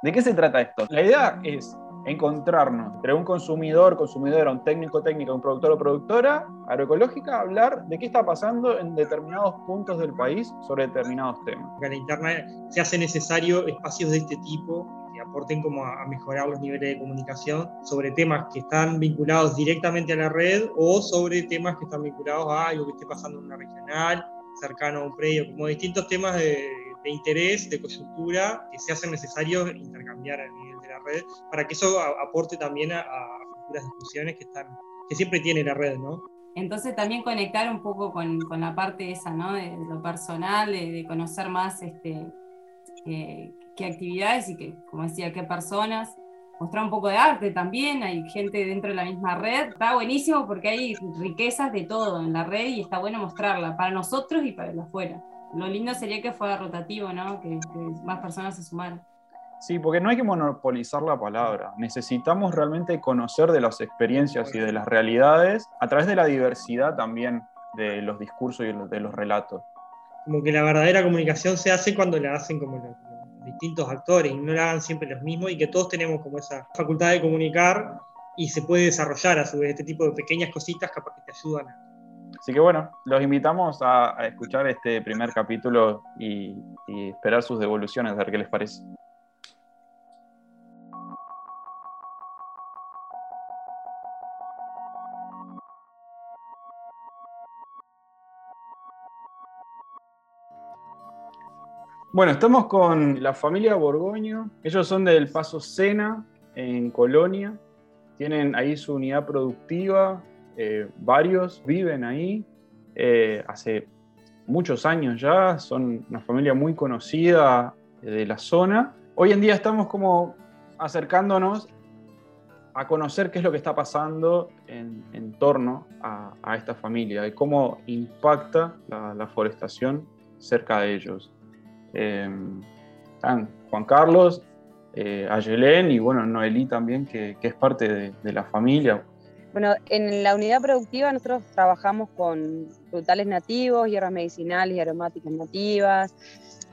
¿De qué se trata esto? La idea es encontrarnos entre un consumidor, consumidora, un técnico, técnica, un productor o productora agroecológica, hablar de qué está pasando en determinados puntos del país sobre determinados temas. En la interna se hace necesario espacios de este tipo que aporten como a mejorar los niveles de comunicación sobre temas que están vinculados directamente a la red o sobre temas que están vinculados a algo que esté pasando en una regional, cercano a un predio, como distintos temas de, interés, de coyuntura, que se hacen necesarios intercambiar a nivel de la red, para que eso aporte también a, futuras discusiones que, están, que siempre tiene la red, ¿no? Entonces también conectar un poco con, con la parte esa, ¿no? De, lo personal, de, conocer más este, qué actividades y que, como decía, qué personas. Mostrar un poco de arte también, hay gente dentro de la misma red. Está buenísimo porque hay riquezas de todo en la red y está bueno mostrarla para nosotros y para los afuera. Lo lindo sería que fuera rotativo, ¿no? que, que más personas se sumaran. Sí, porque no hay que monopolizar la palabra. Necesitamos realmente conocer de las experiencias y de las realidades a través de la diversidad también de los discursos y de los relatos. Como que la verdadera comunicación se hace cuando la hacen como los, distintos actores y no la hagan siempre los mismos y que todos tenemos como esa facultad de comunicar y se puede desarrollar a su vez este tipo de pequeñas cositas capaz que te ayudan. Así que bueno, los invitamos a, escuchar este primer capítulo y, y esperar sus devoluciones, a ver qué les parece. Bueno, estamos con la familia Borgoño. Ellos son del Paso Sena, en Colonia. Tienen ahí su unidad productiva. Eh, varios viven ahí eh, hace muchos años ya. Son una familia muy conocida de la zona. Hoy en día estamos como acercándonos a conocer qué es lo que está pasando en, torno a, esta familia y cómo impacta la, forestación cerca de ellos. Em, están Juan Carlos, eh, Ayelén y bueno, Noelí también, que, es parte de, la familia. Bueno, en la unidad productiva nosotros trabajamos con frutales nativos, hierbas medicinales y aromáticas nativas.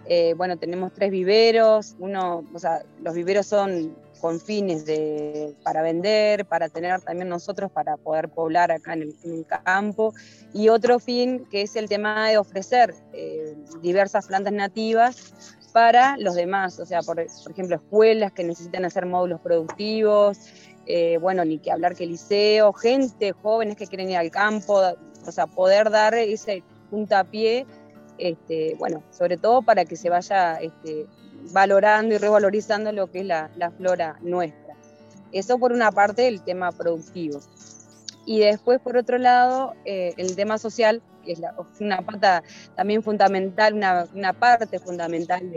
Eh, bueno, tenemos tres viveros. Uno, o sea, los viveros son con fines de, para vender, para tener también nosotros para poder poblar acá en el, campo, y otro fin que es el tema de ofrecer eh, diversas plantas nativas para los demás, o sea, por, ejemplo, escuelas que necesitan hacer módulos productivos, eh, bueno, ni que hablar que liceo, gente, jóvenes que quieren ir al campo, o sea, poder dar ese puntapié, este, bueno, sobre todo para que se vaya este, valorando y revalorizando lo que es la, flora nuestra. Eso por una parte el tema productivo. Y después, por otro lado, eh, el tema social, que es una pata también fundamental, una, parte fundamental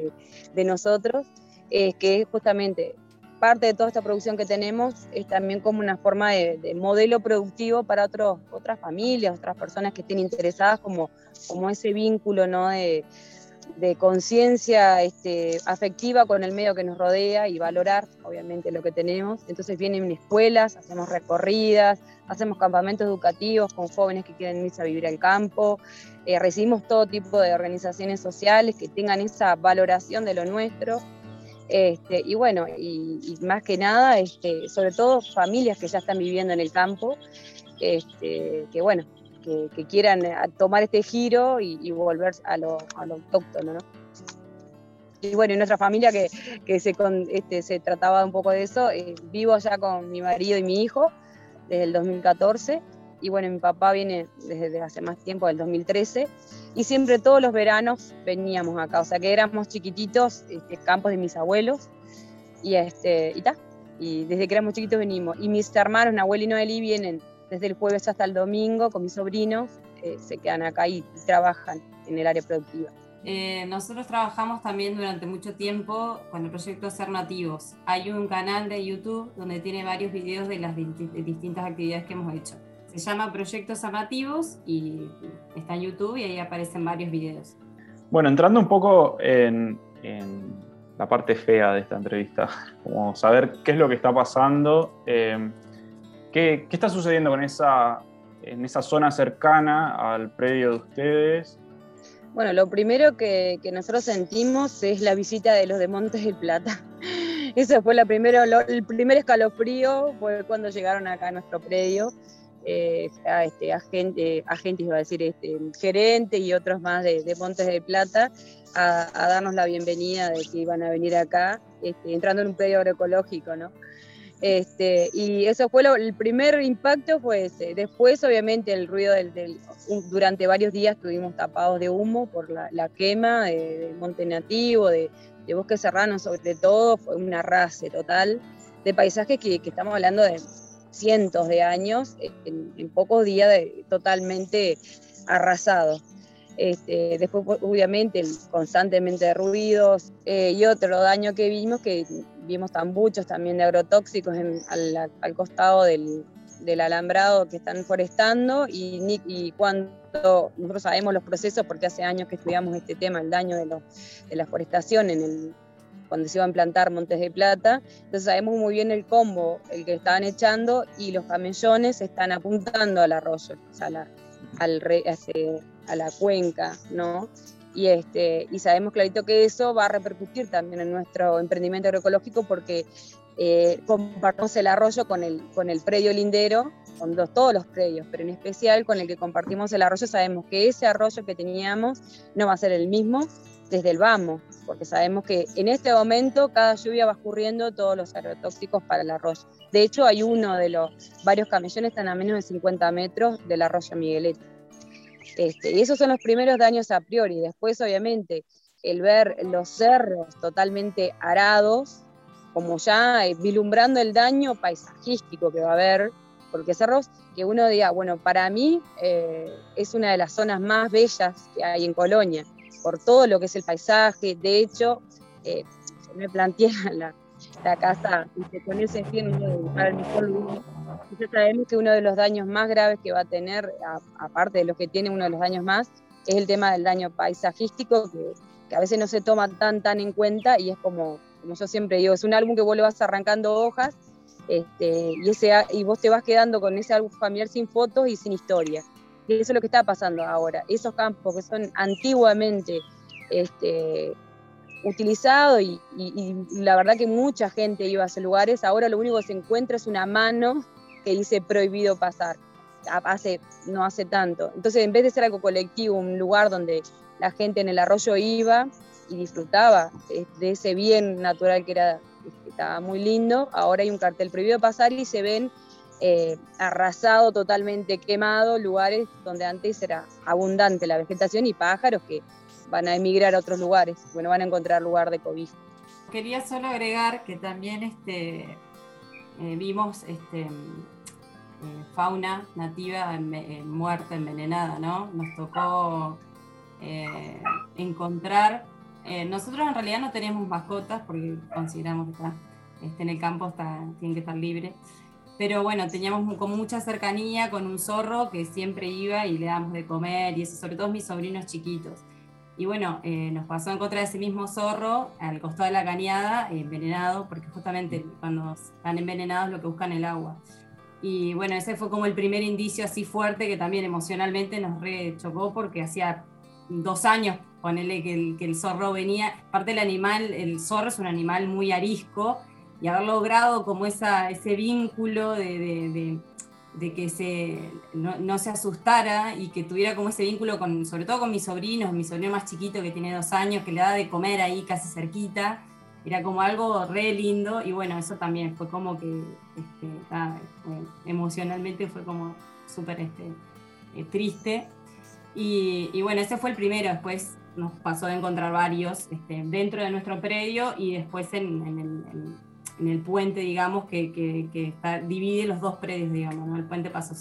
de, nosotros, es que justamente parte de toda esta producción que tenemos es también como una forma de, modelo productivo para otros, otras familias, otras personas que estén interesadas como, como ese vínculo ¿no? de, de conciencia este, afectiva con el medio que nos rodea y valorar, obviamente, lo que tenemos. Entonces vienen escuelas, hacemos recorridas, hacemos campamentos educativos con jóvenes que quieren irse a vivir al campo, eh, recibimos todo tipo de organizaciones sociales que tengan esa valoración de lo nuestro. Este, y bueno, y, más que nada, este, sobre todo familias que ya están viviendo en el campo, este, que bueno, que, quieran eh, tomar este giro y, volver a lo, autóctono, ¿no? Y bueno, en nuestra familia que, se, este, se trataba un poco de eso, eh, vivo ya con mi marido y mi hijo desde el 2014 y bueno, mi papá viene desde hace más tiempo, del 2013, y siempre todos los veranos veníamos acá, o sea que éramos chiquititos, este, campos de mis abuelos, y este, y, y desde que éramos chiquitos venimos, y mis hermanos, Nahuel y Noeli, vienen desde el jueves hasta el domingo con mis sobrinos, eh, se quedan acá y trabajan en el área productiva. Eh, nosotros trabajamos también durante mucho tiempo con el proyecto Ser Nativos. Hay un canal de YouTube donde tiene varios videos de las distintas actividades que hemos hecho. Se llama Proyecto Ser Nativos y está en YouTube y ahí aparecen varios videos. Bueno, entrando un poco en, en la parte fea de esta entrevista, como saber qué es lo que está pasando. Eh, ¿Qué, está sucediendo con esa, en esa zona cercana al predio de ustedes? Bueno, lo primero que, nosotros sentimos es la visita de los de Montes del Plata. Ese fue la primero, el primer escalofrío, fue cuando llegaron acá a nuestro predio. Eh, a este agente, agentes, iba a decir, este, gerente y otros más de, Montes de Plata, a, darnos la bienvenida de que iban a venir acá, este, entrando en un predio agroecológico, ¿no? Este, y eso fue el primer impacto, fue ese. Después, obviamente, el ruido del, durante varios días estuvimos tapados de humo por la, quema del monte nativo, de, bosque serrano sobre todo, fue un arrase total de paisajes que, estamos hablando de cientos de años, en, pocos días totalmente arrasados. Este, después, obviamente, constantemente ruidos eh, y otro daño que vimos, que vimos tambuchos también de agrotóxicos al, costado del, alambrado que están forestando y, y, cuando nosotros sabemos los procesos, porque hace años que estudiamos este tema, el daño de, de la forestación en el, cuando se iban a plantar Montes de Plata, entonces sabemos muy bien el combo, el que estaban echando y los camellones están apuntando al arroyo, o sea, al, a la cuenca, ¿no? Y, este, y sabemos clarito que eso va a repercutir también en nuestro emprendimiento agroecológico porque eh, compartimos el arroyo con el, con el predio lindero, con todos los predios, pero en especial con el que compartimos el arroyo, sabemos que ese arroyo que teníamos no va a ser el mismo desde el vamos, porque sabemos que en este momento cada lluvia va escurriendo todos los agrotóxicos para el arroyo. De hecho, hay uno de los varios camellones están a menos de 50 metros del arroyo Miguelete. Este, y esos son los primeros daños a priori. Después, obviamente, el ver los cerros totalmente arados, como ya eh, vislumbrando el daño paisajístico que va a haber, porque cerros que uno diga, bueno, para mí eh, es una de las zonas más bellas que hay en Colonia, por todo lo que es el paisaje. De hecho, eh, me planteé la, la casa y se pone ese fin para el mejor lugar entonces sabemos que uno de los daños más graves que va a tener, aparte de los que tiene uno de los daños más, es el tema del daño paisajístico, que, a veces no se toma tan tan en cuenta y es como, como yo siempre digo, es un álbum que vos le vas arrancando hojas este, y, ese, y vos te vas quedando con ese álbum familiar sin fotos y sin historia. Eso es lo que está pasando ahora. Esos campos que son antiguamente este, utilizados y, la verdad que mucha gente iba a esos lugares, ahora lo único que se encuentra es una mano que dice prohibido pasar, hace, no hace tanto. Entonces, en vez de ser algo colectivo, un lugar donde la gente en el arroyo iba y disfrutaba eh, de ese bien natural que era estaba muy lindo, ahora hay un cartel prohibido pasar y se ven eh, arrasado, totalmente quemado, lugares donde antes era abundante la vegetación y pájaros que van a emigrar a otros lugares, bueno, van a encontrar lugar de cobijo. Quería solo agregar que también este, eh, vimos este, eh, fauna nativa muerta, envenenada, ¿no? Nos tocó encontrar, nosotros en realidad no tenemos mascotas porque consideramos que este, en el campo está, tiene que estar libre, pero bueno, teníamos como mucha cercanía con un zorro que siempre iba y le damos de comer y eso, sobre todo mis sobrinos chiquitos. Y bueno, eh, nos pasó en contra de ese mismo zorro al costado de la cañada, envenenado, porque justamente cuando están envenenados lo que buscan el agua. Y bueno, ese fue como el primer indicio así fuerte que también emocionalmente nos re chocó porque hacía dos años, ponele que el, que el zorro venía, parte del animal, el zorro es un animal muy arisco y haber logrado como esa, ese vínculo de de que se, no, se asustara y que tuviera como ese vínculo con, sobre todo con mis sobrinos, mi sobrino más chiquito que tiene dos años, que le da de comer ahí casi cerquita, era como algo re lindo y bueno, eso también fue como que este, emocionalmente fue como súper este, eh, triste. Y, bueno, ese fue el primero, después nos pasó de encontrar varios este, dentro de nuestro predio y después en, el el puente, digamos, que, que, está, divide los dos predios, digamos, el puente Paso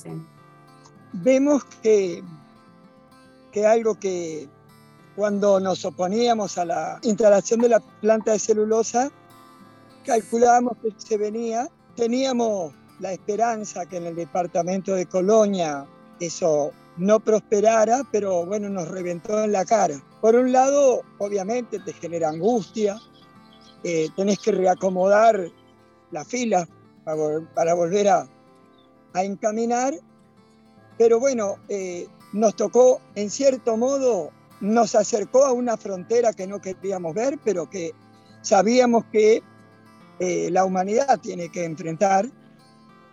Vemos que, que algo que cuando nos oponíamos a la instalación de la planta de celulosa, calculábamos que se venía, teníamos la esperanza que en el departamento de Colonia eso no prosperara, pero bueno, nos reventó en la cara. Por un lado, obviamente te genera angustia, eh, tenés que reacomodar la fila para, volver a, encaminar. Pero bueno, eh, nos tocó, en cierto modo, nos acercó a una frontera que no queríamos ver, pero que sabíamos que eh, la humanidad tiene que enfrentar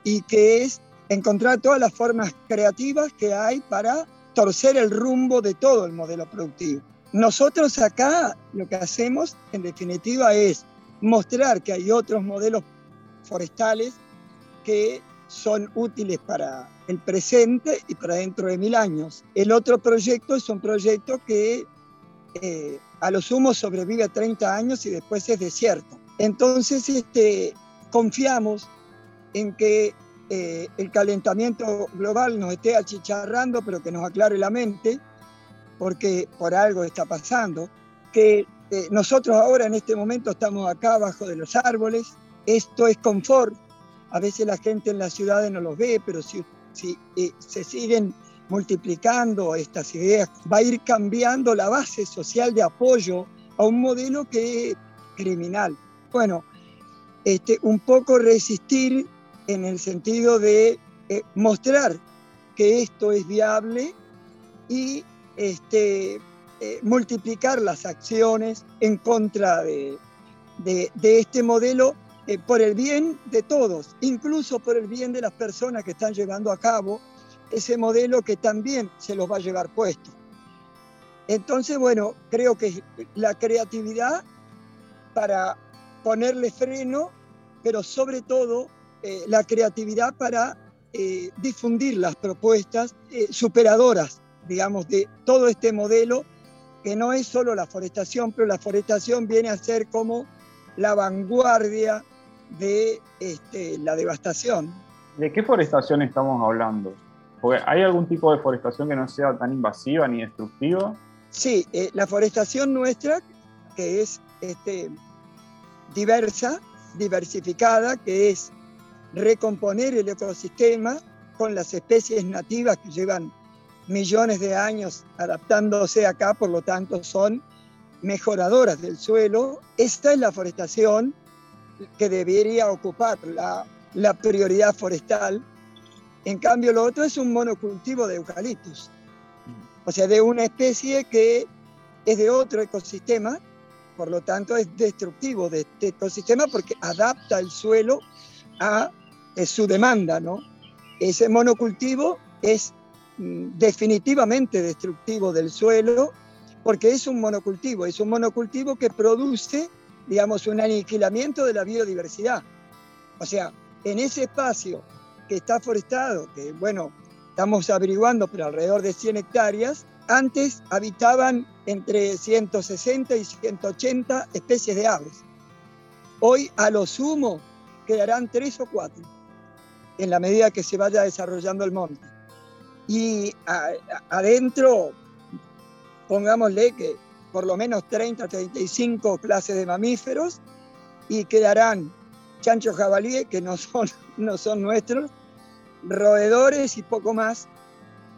y que es encontrar todas las formas creativas que hay para torcer el rumbo de todo el modelo productivo. Nosotros acá lo que hacemos en definitiva es mostrar que hay otros modelos forestales que son útiles para el presente y para dentro de mil años. El otro proyecto es un proyecto que eh, a lo sumo sobrevive 30 años y después es desierto. Entonces este, confiamos en que eh, el calentamiento global nos esté achicharrando, pero que nos aclare la mente, porque por algo está pasando, que eh, nosotros ahora en este momento estamos acá abajo de los árboles, esto es confort, a veces la gente en las ciudades no los ve, pero si, si eh, se siguen multiplicando estas ideas, va a ir cambiando la base social de apoyo a un modelo que es criminal. Bueno, este, un poco resistir en el sentido de eh, mostrar que esto es viable y este, eh, multiplicar las acciones en contra de, este modelo eh, por el bien de todos, incluso por el bien de las personas que están llevando a cabo ese modelo que también se los va a llevar puesto. Entonces, bueno, creo que la creatividad para ponerle freno, pero sobre todo eh, la creatividad para difundir las propuestas superadoras, digamos, de todo este modelo, que no es solo la forestación, pero la forestación viene a ser como la vanguardia de este, la devastación. ¿De qué forestación estamos hablando? Porque ¿Hay algún tipo de forestación que no sea tan invasiva ni destructiva? Sí, la forestación nuestra, que es este, diversa, diversificada, que es recomponer el ecosistema con las especies nativas que llevan millones de años adaptándose acá, por lo tanto son mejoradoras del suelo. Esta es la forestación que debería ocupar la, la prioridad forestal. En cambio, lo otro es un monocultivo de eucaliptus, o sea, de una especie que es de otro ecosistema, por lo tanto es destructivo de este ecosistema porque adapta el suelo a es su demanda, ¿no? Ese monocultivo es definitivamente destructivo del suelo porque es un monocultivo, es un monocultivo que produce, digamos, un aniquilamiento de la biodiversidad. O sea, en ese espacio que está forestado, que bueno, estamos averiguando, pero alrededor de 100 hectáreas, antes habitaban entre 160 y 180 especies de aves. Hoy a lo sumo quedarán tres o cuatro en la medida que se vaya desarrollando el monte. Y adentro, pongámosle que por lo menos 30, 35 clases de mamíferos y quedarán chanchos jabalíes, que no son, no son nuestros, roedores y poco más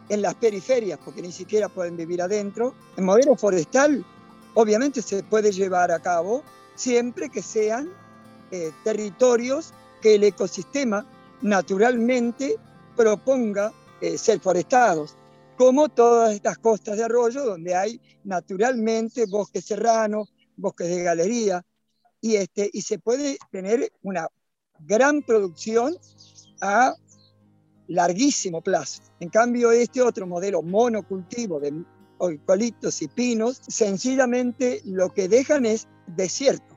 en las periferias, porque ni siquiera pueden vivir adentro. El modelo forestal obviamente se puede llevar a cabo siempre que sean eh, territorios que el ecosistema naturalmente proponga eh, ser forestados, como todas estas costas de arroyo donde hay naturalmente bosques serranos, bosques de galería, y, este, y se puede tener una gran producción a larguísimo plazo. En cambio, este otro modelo monocultivo de eucaliptos y pinos, sencillamente lo que dejan es desierto.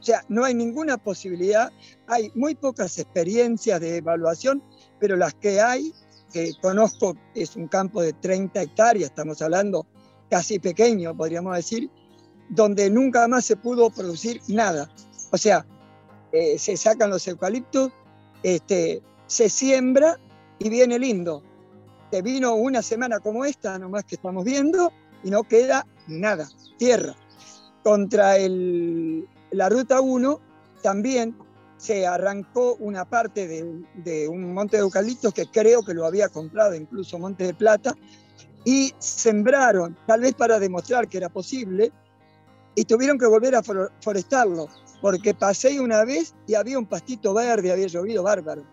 O sea, no hay ninguna posibilidad, hay muy pocas experiencias de evaluación, pero las que hay, que conozco, es un campo de 30 hectáreas, estamos hablando casi pequeño, podríamos decir, donde nunca más se pudo producir nada. O sea, eh, se sacan los eucaliptos, este, se siembra y viene lindo. Te vino una semana como esta, nomás que estamos viendo, y no queda nada, tierra. Contra el, la ruta 1 también se arrancó una parte de, un monte de eucaliptos que creo que lo había comprado incluso Monte de Plata y sembraron, tal vez para demostrar que era posible, y tuvieron que volver a forestarlo, porque pasé una vez y había un pastito verde, había llovido bárbaro.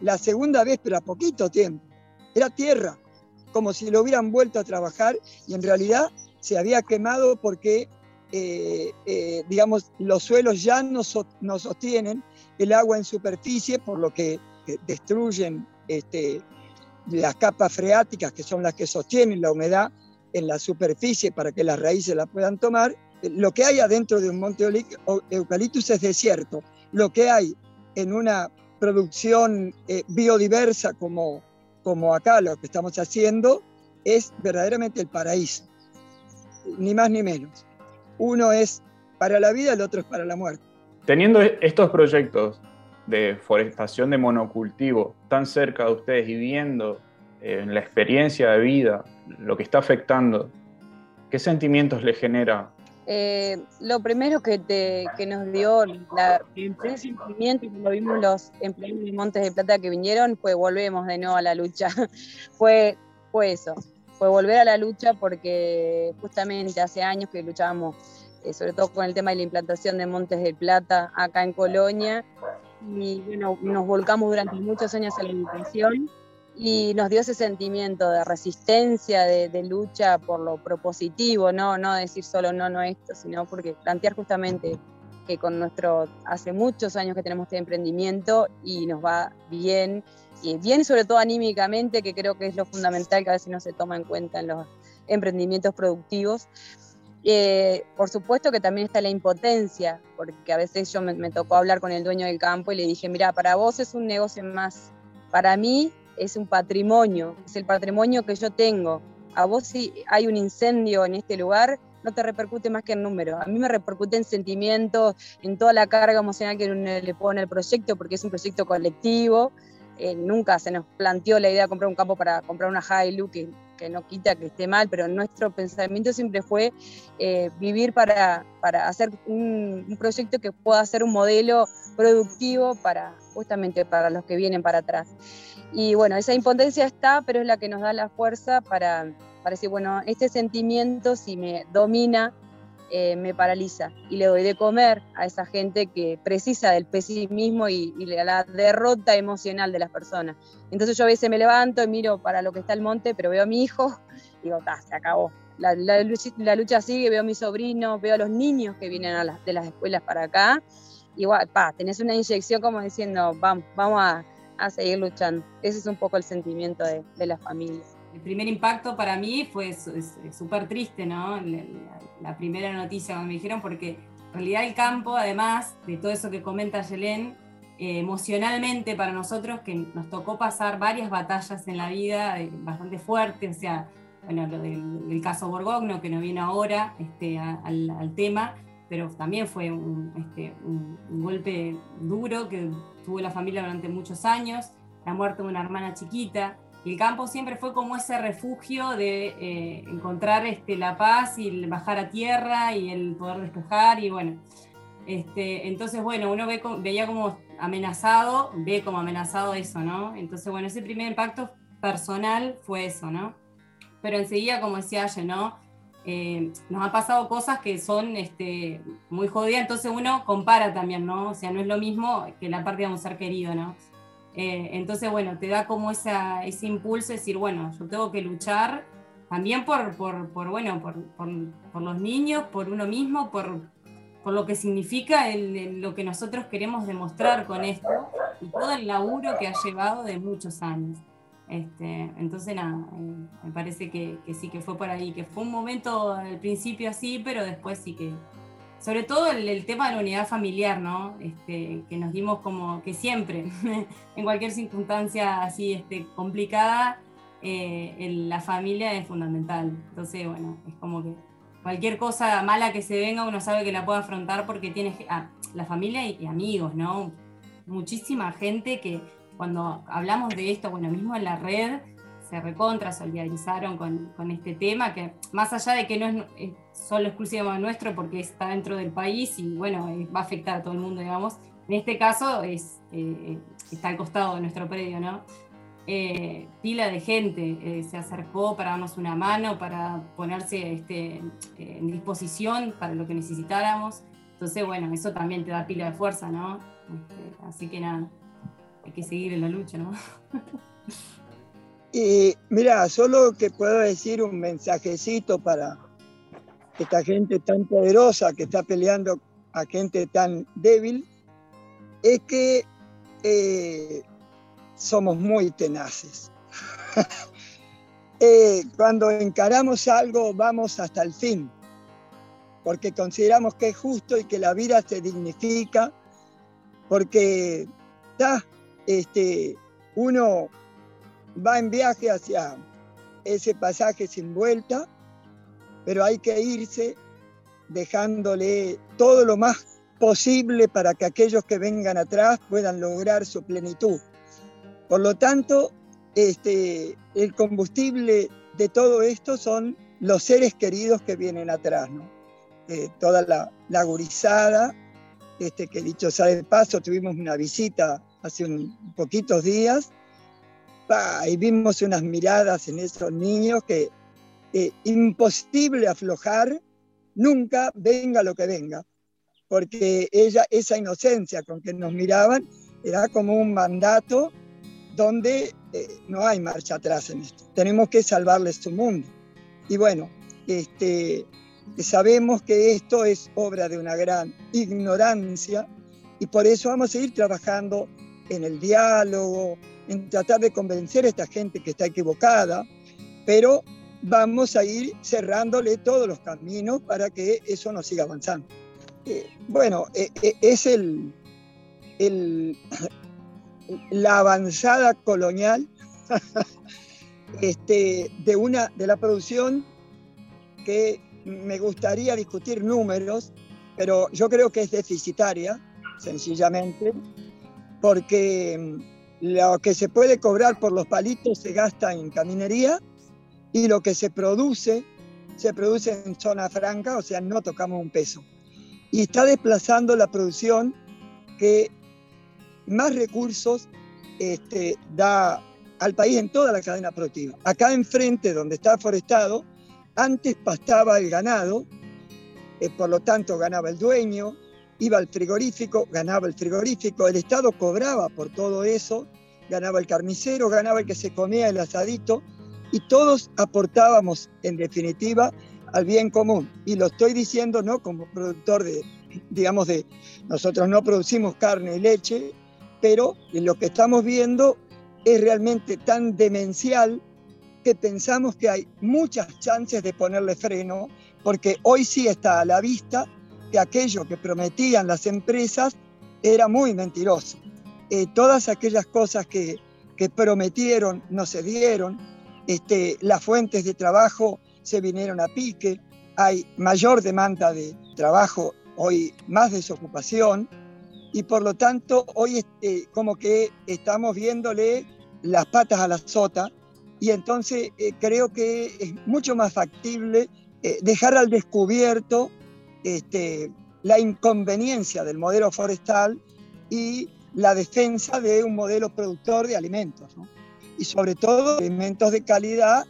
La segunda vez, pero a poquito tiempo, era tierra, como si lo hubieran vuelto a trabajar y en realidad se había quemado porque eh, eh, digamos, los suelos ya no, no, sostienen el agua en superficie, por lo que destruyen este, las capas freáticas, que son las que sostienen la humedad en la superficie para que las raíces la puedan tomar. Lo que hay adentro de un monte eucaliptus es desierto. Lo que hay en una producción eh, biodiversa como, como acá lo que estamos haciendo es verdaderamente el paraíso, ni más ni menos. Uno es para la vida, el otro es para la muerte. Teniendo estos proyectos de forestación de monocultivo tan cerca de ustedes y viendo en eh, la experiencia de vida lo que está afectando, ¿qué sentimientos le genera eh, lo primero que, nos dio la, el primer sentimiento cuando vimos los empleados de Montes de Plata que vinieron fue volvemos de nuevo a la lucha. fue, fue eso, fue volver a la lucha porque justamente hace años que luchábamos, sobre todo con el tema de la implantación de Montes de Plata acá en Colonia, y bueno, nos volcamos durante muchos años a la educación y nos dio ese sentimiento de resistencia, de, lucha por lo propositivo, ¿no? no decir solo no, no esto, sino porque plantear justamente que con nuestro, hace muchos años que tenemos este emprendimiento y nos va bien, y bien sobre todo anímicamente, que creo que es lo fundamental que a veces no se toma en cuenta en los emprendimientos productivos. Eh, por supuesto que también está la impotencia, porque a veces yo me, me tocó hablar con el dueño del campo y le dije, mira, para vos es un negocio más, para mí es un patrimonio, es el patrimonio que yo tengo. A vos si hay un incendio en este lugar, no te repercute más que en número. A mí me repercute en sentimientos, en toda la carga emocional que le pone al proyecto, porque es un proyecto colectivo. Eh, nunca se nos planteó la idea de comprar un campo para comprar una Hilux, que, que no quita que esté mal, pero nuestro pensamiento siempre fue eh, vivir para, para hacer un, proyecto que pueda ser un modelo productivo para justamente para los que vienen para atrás. Y bueno, esa impotencia está, pero es la que nos da la fuerza para, para decir, bueno, este sentimiento si me domina, eh, me paraliza y le doy de comer a esa gente que precisa del pesimismo y, y, la derrota emocional de las personas. Entonces yo a veces me levanto y miro para lo que está el monte, pero veo a mi hijo y digo, ta, se acabó. La, la, la, lucha sigue, veo a mis sobrinos, veo a los niños que vienen las, de las escuelas para acá. Y pa, tenés una inyección como diciendo, vamos, vamos a a seguir luchando. Ese es un poco el sentimiento de, de la familia. El primer impacto para mí fue súper triste, ¿no? La, la, primera noticia cuando me dijeron, porque en realidad el campo, además de todo eso que comenta Yelén, eh, emocionalmente para nosotros, que nos tocó pasar varias batallas en la vida eh, bastante fuertes, o sea, bueno, lo del, caso Borgogno, que no viene ahora este, al, al tema, pero también fue un, este, un, golpe duro que tuvo la familia durante muchos años, la muerte de una hermana chiquita. El campo siempre fue como ese refugio de eh, encontrar este, la paz y bajar a tierra y el poder despejar. Y bueno, este, entonces, bueno, uno ve, veía como amenazado, ve como amenazado eso, ¿no? Entonces, bueno, ese primer impacto personal fue eso, ¿no? Pero enseguida, como decía ella, ¿no? Eh, nos han pasado cosas que son este, muy jodidas, entonces uno compara también, ¿no? O sea, no es lo mismo que la parte de un ser querido, ¿no? Eh, entonces, bueno, te da como esa, ese impulso de decir, bueno, yo tengo que luchar también por, por, por bueno, por, por, los niños, por uno mismo, por, lo que significa el, lo que nosotros queremos demostrar con esto y todo el laburo que ha llevado de muchos años. Este, entonces, nada, eh, me parece que, sí, que fue por ahí, que fue un momento al principio así, pero después sí que, sobre todo el, tema de la unidad familiar, ¿no? Este, que nos dimos como que siempre, en cualquier circunstancia así este, complicada, eh, la familia es fundamental. Entonces, bueno, es como que cualquier cosa mala que se venga, uno sabe que la puede afrontar porque tiene ah, la familia y amigos, ¿no? Muchísima gente que cuando hablamos de esto, bueno, mismo en la red se recontra solidarizaron con, con este tema, que más allá de que no es, solo exclusivo nuestro porque está dentro del país y bueno, va a afectar a todo el mundo, digamos, en este caso es, eh, está al costado de nuestro predio, ¿no? Eh, pila de gente eh, se acercó para darnos una mano, para ponerse este, en disposición para lo que necesitáramos. Entonces, bueno, eso también te da pila de fuerza, ¿no? Este, así que nada hay que seguir en la lucha, ¿no? y mira, solo que puedo decir un mensajecito para, esta gente tan poderosa que está peleando a gente tan débil, es que eh, somos muy tenaces. Eh, cuando encaramos algo vamos hasta el fin, porque consideramos que es justo y que la vida se dignifica, porque este, uno va en viaje hacia ese pasaje sin vuelta, pero hay que irse dejándole todo lo más posible para que aquellos que vengan atrás puedan lograr su plenitud. Por lo tanto, este, el combustible de todo esto son los seres queridos que vienen atrás, eh, toda la, la gurizada, este, que dicho sea de paso, tuvimos una visita hace un poquitos días y vimos unas miradas en esos niños que eh, imposible aflojar nunca, venga lo que venga, porque ella, esa inocencia con que nos miraban era como un mandato donde eh, no hay marcha atrás en esto. Tenemos que salvarles su mundo. Y bueno, este, sabemos que esto es obra de una gran ignorancia y por eso vamos a seguir trabajando en el diálogo, en tratar de convencer a esta gente que está equivocada, pero vamos a ir cerrándole todos los caminos para que eso no siga avanzando. Eh, bueno, eh, es el, el, la avanzada colonial este, de, una, de la producción que me gustaría discutir números, pero yo creo que es deficitaria, sencillamente, porque mm, lo que se puede cobrar por los palitos se gasta en caminería y lo que se produce, se produce en zona franca, o sea, no tocamos un peso. Y está desplazando la producción que más recursos este, da al país en toda la cadena productiva. Acá enfrente, donde está forestado, antes pastaba el ganado, eh, por lo tanto ganaba el dueño, iba al frigorífico, ganaba el frigorífico, el Estado cobraba por todo eso, ganaba el carnicero, ganaba el que se comía el asadito, y todos aportábamos, en definitiva, al bien común. Y lo estoy diciendo no como productor de, digamos, de, nosotros no producimos carne y leche, pero lo que estamos viendo es realmente tan demencial que pensamos que hay muchas chances de ponerle freno, porque hoy sí está a la vista que aquello que prometían las empresas era muy mentiroso. Eh, todas aquellas cosas que, que, prometieron no se dieron, este, las fuentes de trabajo se vinieron a pique, hay mayor demanda de trabajo, hoy más desocupación, y por lo tanto hoy este, como que estamos viéndole las patas a la sota. Y entonces eh, creo que es mucho más factible eh, dejar al descubierto este, la inconveniencia del modelo forestal y la defensa de un modelo productor de alimentos, y sobre todo alimentos de calidad,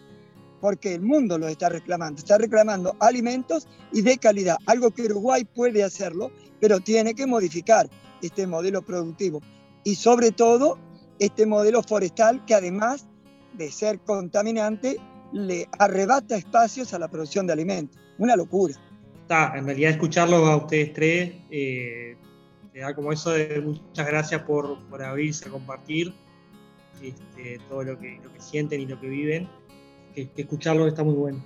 porque el mundo lo está reclamando, está reclamando alimentos y de calidad, algo que Uruguay puede hacerlo, pero tiene que modificar este modelo productivo y sobre todo este modelo forestal que además de ser contaminante, le arrebata espacios a la producción de alimentos. Una locura. Está, en realidad escucharlo a ustedes tres, eh, da como eso de muchas gracias por, por abrirse a compartir este, todo lo que, lo que sienten y lo que viven, que, escucharlo está muy bueno.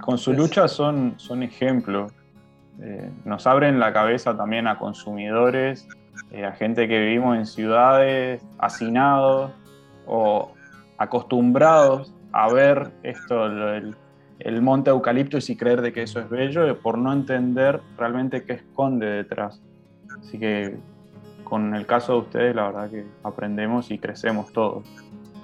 Con su lucha son, son ejemplos. Eh, nos abren la cabeza también a consumidores, eh, a gente que vivimos en ciudades, hacinados o acostumbrados a ver esto, el, monte eucalipto y creer de que eso es bello, por no entender realmente qué esconde detrás. Así que con el caso de ustedes, la verdad que aprendemos y crecemos todos.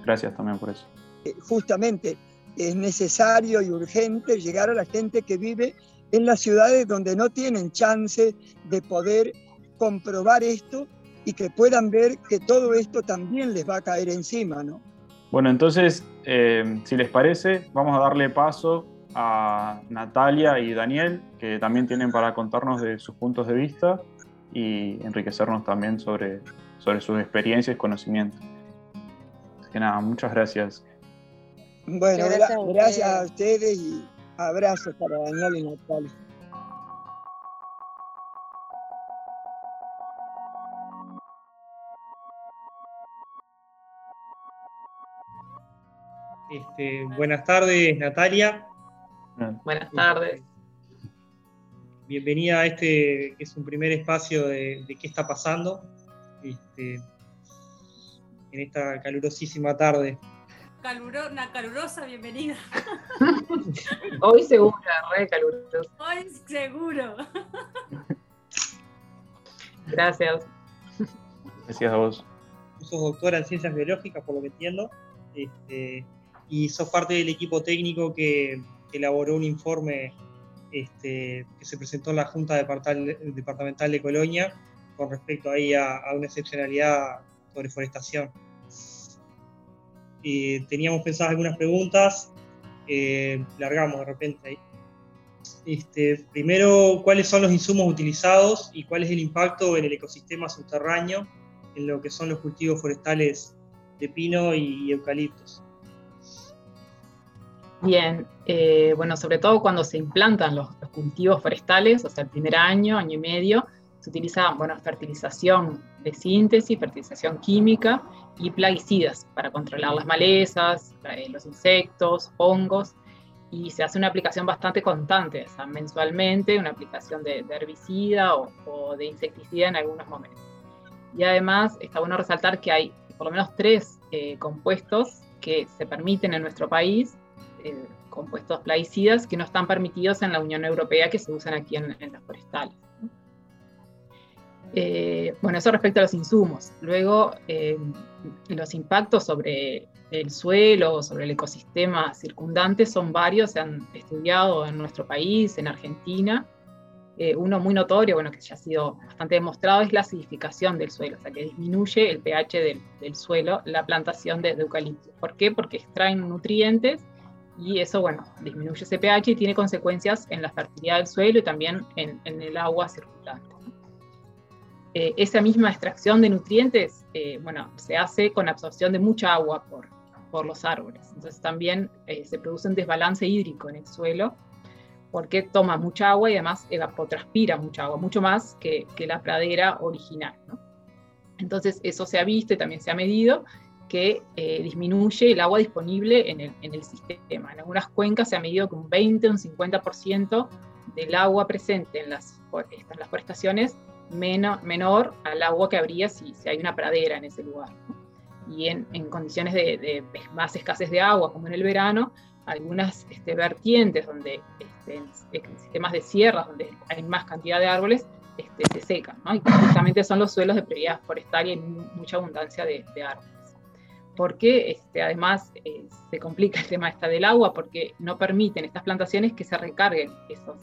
Gracias también por eso. Eh, justamente es necesario y urgente llegar a la gente que vive en las ciudades donde no tienen chance de poder comprobar esto y que puedan ver que todo esto también les va a caer encima, ¿no? Bueno, entonces, eh, si les parece, vamos a darle paso a Natalia y Daniel, que también tienen para contarnos de sus puntos de vista y enriquecernos también sobre, sobre sus experiencias y conocimientos. Así que nada, muchas gracias. Bueno, gracias, a ustedes y Abrazos para Daniel y Natalia. Este, buenas tardes, Natalia. Buenas tardes. Bienvenida a este, que es un primer espacio de, qué está pasando este, en esta calurosísima tarde. una calurosa bienvenida. Hoy seguro, re calurosa. Hoy seguro. Gracias. Gracias a vos. sos doctora en ciencias biológicas, por lo que entiendo. Este, y sos parte del equipo técnico que, elaboró un informe este, que se presentó en la Junta Departamental de Colonia con respecto ahí a, una excepcionalidad sobre forestación. teníamos pensadas algunas preguntas, eh, largamos de repente ahí. Este, primero, ¿cuáles son los insumos utilizados y cuál es el impacto en el ecosistema subterráneo en lo que son los cultivos forestales de pino y eucaliptos? Bien, eh, bueno, sobre todo cuando se implantan los, cultivos forestales, o sea, el primer año, año y medio, se utiliza, bueno, fertilización de síntesis, fertilización química y plaguicidas para controlar las malezas, eh, los insectos, hongos, y se hace una aplicación bastante constante, o sea, mensualmente, una aplicación de, herbicida o, de insecticida en algunos momentos. Y además está bueno resaltar que hay por lo menos tres eh, compuestos que se permiten en nuestro país eh, compuestos plaguicidas que no están permitidos en la Unión Europea que se usan aquí en, las forestales. Eh, bueno, eso respecto a los insumos. Luego, eh, los impactos sobre el suelo, sobre el ecosistema circundante son varios, se han estudiado en nuestro país, en Argentina. uno muy notorio, bueno, que ya ha sido bastante demostrado, es la acidificación del suelo, o sea, que disminuye el pH del, suelo la plantación de, de eucalipto. ¿Por qué? Porque extraen nutrientes y eso, bueno, disminuye ese pH y tiene consecuencias en la fertilidad del suelo y también en, el agua circulante. Eh, esa misma extracción de nutrientes, eh, bueno, se hace con absorción de mucha agua por, por los árboles. Entonces también eh, se produce un desbalance hídrico en el suelo porque toma mucha agua y además evapotranspira mucha agua, mucho más que, que la pradera original. Entonces eso se ha visto y también se ha medido que eh, disminuye el agua disponible en el, sistema. En algunas cuencas se ha medido que un 20 o un 50% del agua presente en las, las forestaciones menor al agua que habría si, hay una pradera en ese lugar. Y en, condiciones de, más escasez de agua, como en el verano, algunas este, vertientes donde este, en, sistemas de sierras, donde hay más cantidad de árboles, este, se secan, y justamente son los suelos de prioridad forestal y hay mucha abundancia de árboles porque este, además eh, se complica el tema esta del agua porque no permiten estas plantaciones que se recarguen esos,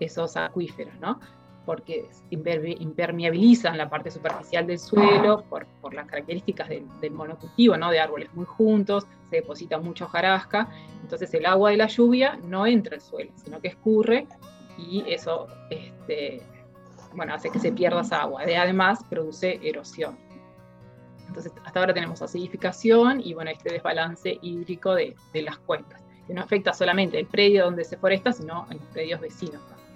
esos acuíferos, ¿no? porque impermeabilizan la parte superficial del suelo por, por las características del, monocultivo, ¿no? de árboles muy juntos, se deposita mucha hojarasca, entonces el agua de la lluvia no entra al suelo, sino que escurre y eso este, bueno, hace que se pierda esa agua. Además, produce erosión. Entonces, hasta ahora tenemos acidificación y bueno, este desbalance hídrico de, las cuencas, que no afecta solamente el predio donde se foresta, sino a los predios vecinos también.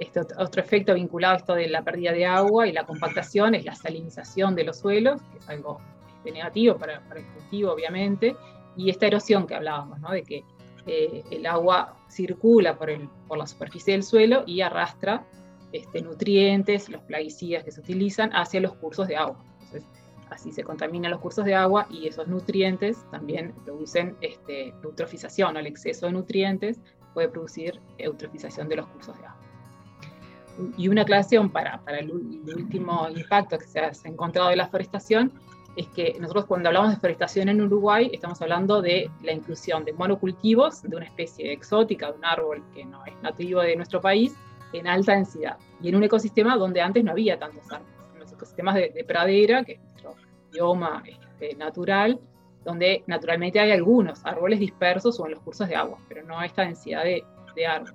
Este otro efecto vinculado a esto de la pérdida de agua y la compactación es la salinización de los suelos, que es algo este, negativo para, el cultivo, obviamente, y esta erosión que hablábamos, ¿no? de que eh, el agua circula por, el, por la superficie del suelo y arrastra este, nutrientes, los plaguicidas que se utilizan hacia los cursos de agua así se contaminan los cursos de agua y esos nutrientes también producen este, eutrofización, el exceso de nutrientes puede producir eutrofización de los cursos de agua. Y una aclaración para, para el, último impacto que se ha encontrado de la forestación es que nosotros cuando hablamos de forestación en Uruguay estamos hablando de la inclusión de monocultivos de una especie exótica, de un árbol que no es nativo de nuestro país, en alta densidad y en un ecosistema donde antes no había tantos árboles, en los ecosistemas de, de pradera, que bioma este, natural, donde naturalmente hay algunos árboles dispersos o en los cursos de agua, pero no esta densidad de, árboles.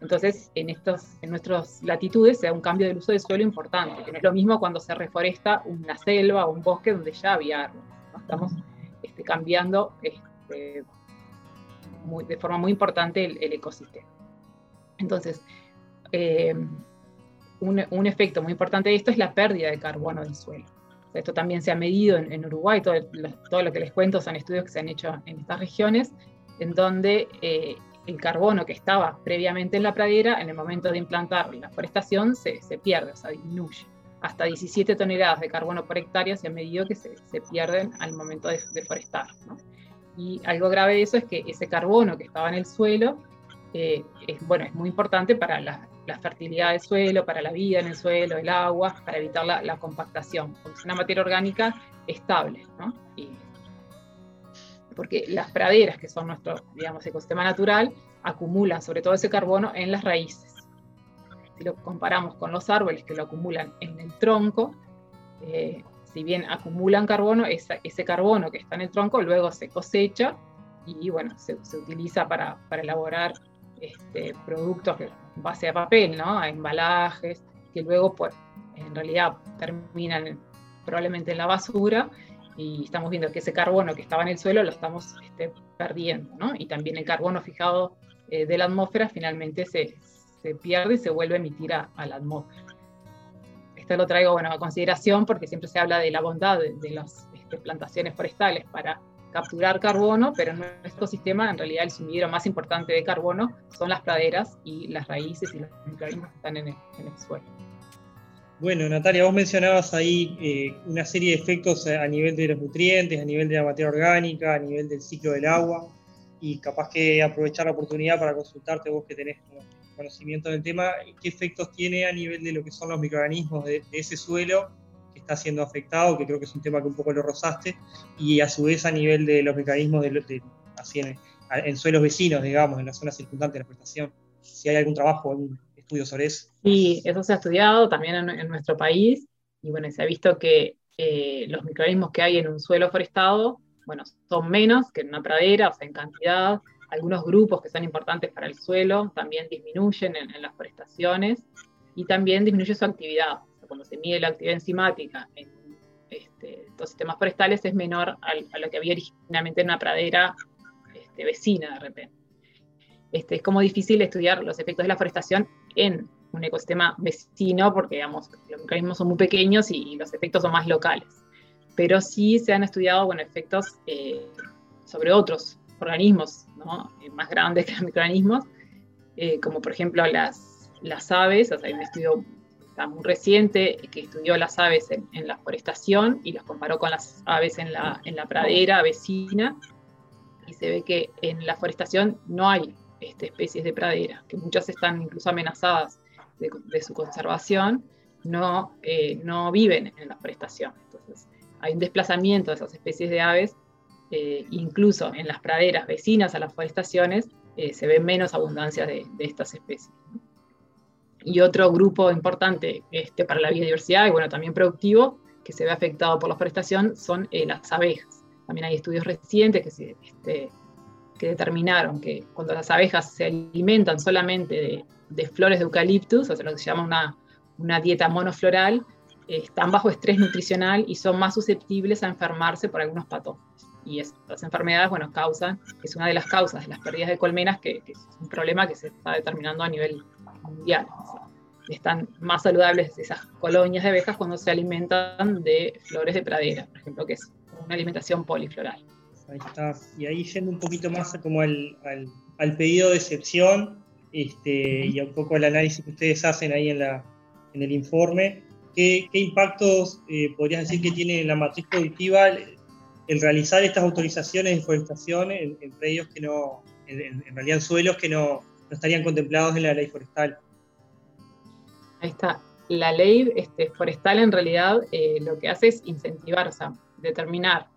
Entonces, en, estos, en nuestras latitudes se da un cambio del uso del suelo importante, que no es lo mismo cuando se reforesta una selva o un bosque donde ya había árboles. Estamos este, cambiando este, de forma muy importante el, ecosistema. Entonces, eh, un, efecto muy importante de esto es la pérdida de carbono del suelo. Esto también se ha medido en, Uruguay, todo, todo, lo que les cuento son estudios que se han hecho en estas regiones, en donde eh, el carbono que estaba previamente en la pradera, en el momento de implantar la forestación, se, se pierde, o sea, disminuye. Hasta 17 toneladas de carbono por hectárea se ha medido que se, se pierden al momento de, de forestar. Y algo grave de eso es que ese carbono que estaba en el suelo eh, es, bueno, es muy importante para la, fertilidad del suelo, para la vida en el suelo, el agua, para evitar la, compactación, es una materia orgánica estable. porque las praderas, que son nuestro digamos, ecosistema natural, acumulan sobre todo ese carbono en las raíces. Si lo comparamos con los árboles que lo acumulan en el tronco, eh, si bien acumulan carbono, ese carbono que está en el tronco luego se cosecha y bueno, se, utiliza para elaborar este, productos base a papel, ¿no? a embalajes, que luego pues en realidad terminan probablemente en la basura y estamos viendo que ese carbono que estaba en el suelo lo estamos este, perdiendo, ¿no? Y también el carbono fijado eh, de la atmósfera finalmente se, se, pierde y se vuelve a emitir a, la atmósfera. Esto lo traigo bueno, a consideración porque siempre se habla de la bondad de, las este, plantaciones forestales para capturar carbono, pero en nuestro sistema en realidad el sumidero más importante de carbono son las praderas y las raíces y los microorganismos que están en el, suelo. Bueno, Natalia, vos mencionabas ahí eh, una serie de efectos a nivel de los nutrientes, a nivel de la materia orgánica, a nivel del ciclo del agua, y capaz que aprovechar la oportunidad para consultarte vos que tenés conocimiento del tema, qué efectos tiene a nivel de lo que son los microorganismos de ese suelo está siendo afectado, que creo que es un tema que un poco lo rozaste, y a su vez a nivel de los mecanismos de, así en, suelos vecinos, digamos, en la zona circundante de la prestación, si hay algún trabajo, algún estudio sobre eso. Sí, eso se ha estudiado también en, nuestro país, y bueno, se ha visto que eh, los microorganismos que hay en un suelo forestado, bueno, son menos que en una pradera, o sea, en cantidad, algunos grupos que son importantes para el suelo también disminuyen en, en las forestaciones y también disminuye su actividad cuando se mide la actividad enzimática en este, los sistemas forestales es menor a lo que había originalmente en una pradera este, vecina de repente. Este, es como difícil estudiar los efectos de la forestación en un ecosistema vecino porque digamos, los mecanismos son muy pequeños y, los efectos son más locales. Pero sí se han estudiado bueno, efectos eh, sobre otros organismos ¿no? Eh, más grandes que los microorganismos, eh, como por ejemplo las, las aves. O sea, hay un estudio muy reciente que estudió las aves en, la forestación y las comparó con las aves en la, pradera vecina y se ve que en la forestación no hay este, especies de pradera, que muchas están incluso amenazadas de, su conservación, no, eh, no viven en la forestación. Entonces hay un desplazamiento de esas especies de aves, eh, incluso en las praderas vecinas a las forestaciones eh, se ve menos abundancia de estas especies. Y otro grupo importante este, para la biodiversidad y bueno, también productivo, que se ve afectado por la forestación, son eh, las abejas. También hay estudios recientes este, que determinaron que cuando las abejas se alimentan solamente de, flores de eucaliptus, o sea, lo que se llama una, dieta monofloral, están bajo estrés nutricional y son más susceptibles a enfermarse por algunos patógenos. Y estas enfermedades, bueno, causan, es una de las causas de las pérdidas de colmenas, que es un problema que se está determinando a nivel mundial. están más saludables esas colonias de abejas cuando se alimentan de flores de pradera, por ejemplo, que es una alimentación polifloral. Ahí está. Y ahí yendo un poquito más como al, al, pedido de excepción este, y un poco el análisis que ustedes hacen ahí en, la, en el informe, ¿qué, impactos eh, podrías decir que tiene en la matriz productiva el, realizar estas autorizaciones de forestación en, en que no, en, en realidad en suelos que no, no estarían contemplados en la ley forestal. Ahí está. La ley este, forestal en realidad eh, lo que hace es incentivar, o sea, determinar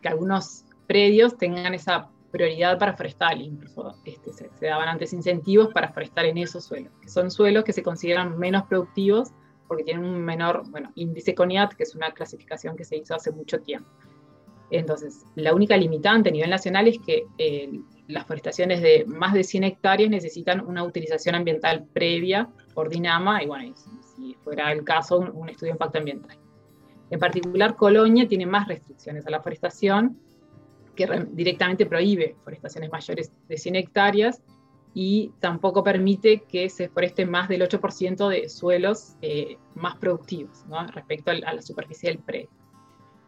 que algunos predios tengan esa prioridad para forestal, incluso este, se, daban antes incentivos para forestar en esos suelos, que son suelos que se consideran menos productivos porque tienen un menor bueno, índice CONIAT, que es una clasificación que se hizo hace mucho tiempo. Entonces, la única limitante a nivel nacional es que eh, las forestaciones de más de 100 hectáreas necesitan una utilización ambiental previa por DINAMA y bueno, si, fuera el caso, un, estudio de impacto ambiental. En particular, Colonia tiene más restricciones a la forestación que directamente prohíbe forestaciones mayores de 100 hectáreas y tampoco permite que se foreste más del 8% de suelos eh, más productivos respecto a la superficie del predio.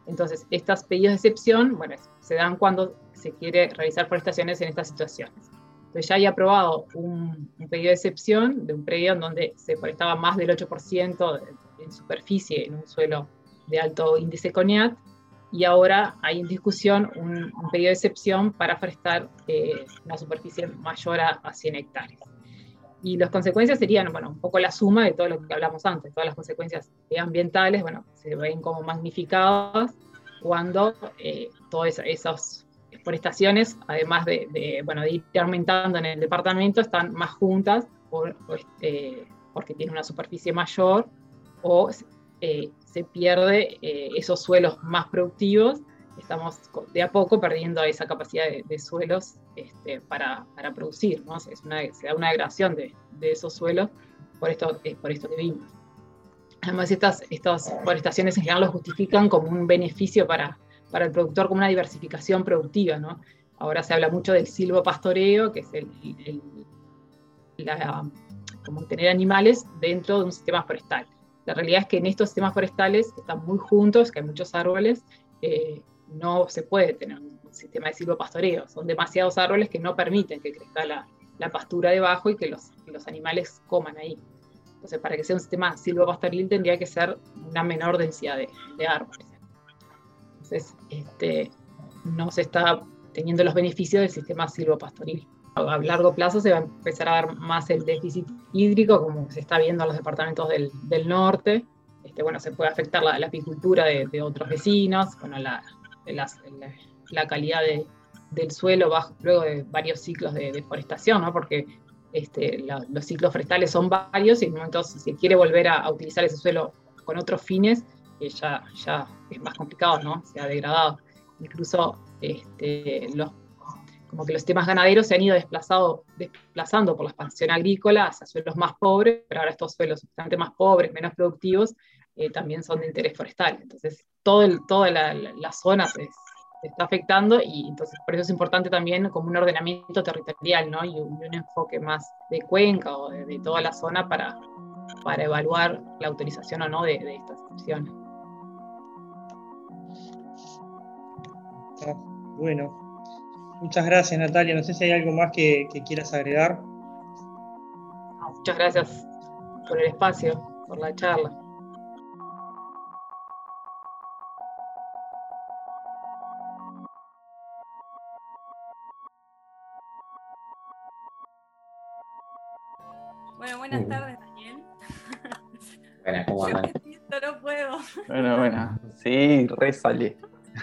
Entonces, estos pedidos de excepción, bueno, se dan cuando se quiere realizar forestaciones en estas situaciones. Entonces ya hay aprobado un, pedido de excepción de un predio en donde se forestaba más del 8% en superficie en un suelo de alto índice CONIAT y ahora hay en discusión un, pedido de excepción para forestar eh, una superficie mayor a, 100 hectáreas. Y las consecuencias serían, bueno, un poco la suma de todo lo que hablamos antes, todas las consecuencias ambientales, bueno, se ven como magnificadas cuando eh, todas esas forestaciones, además de, bueno, de ir aumentando en el departamento, están más juntas por, eh, porque tiene una superficie mayor o eh, se pierde eh, esos suelos más productivos, estamos de a poco perdiendo esa capacidad de, suelos este, para, para, producir, ¿no? Es una, se da una degradación de, de esos suelos por esto, eh, por esto que vimos. Además, estas, estas forestaciones en general lo justifican como un beneficio para, para el productor, como una diversificación productiva. ¿no? Ahora se habla mucho del silvopastoreo, que es el, la, como tener animales dentro de un sistema forestal. La realidad es que en estos sistemas forestales que están muy juntos, que hay muchos árboles, eh, no se puede tener un sistema de silvopastoreo. Son demasiados árboles que no permiten que crezca la, la pastura debajo y que los, los, animales coman ahí. Entonces, para que sea un sistema silvopastoril tendría que ser una menor densidad de, de árboles. Entonces, este, no se está teniendo los beneficios del sistema silvopastoril a largo plazo se va a empezar a dar más el déficit hídrico, como se está viendo en los departamentos del, del norte. Este, bueno, se puede afectar la, apicultura de, otros vecinos, bueno, la, la, calidad del suelo bajo, luego de varios ciclos de deforestación, ¿no? porque este, los ciclos forestales son varios y en un momento si se quiere volver a, utilizar ese suelo con otros fines, eh, ya, ya es más complicado, ¿no? Se ha degradado. Incluso este, los como que los temas ganaderos se han ido desplazado, desplazando por la expansión agrícola hacia suelos más pobres, pero ahora estos suelos bastante más pobres, menos productivos, eh, también son de interés forestal. Entonces, todo el, toda la, la, zona se, está afectando y entonces por eso es importante también como un ordenamiento territorial ¿no? y, un, enfoque más de cuenca o de, toda la zona para, para evaluar la autorización o no de, de estas opciones. Bueno, Muchas gracias, Natalia. No sé si hay algo más que, quieras agregar. Muchas gracias por el espacio, por la charla. Bueno, buenas tardes, Daniel. Buenas, ¿cómo andan? No puedo. Bueno, bueno. Sí, resale.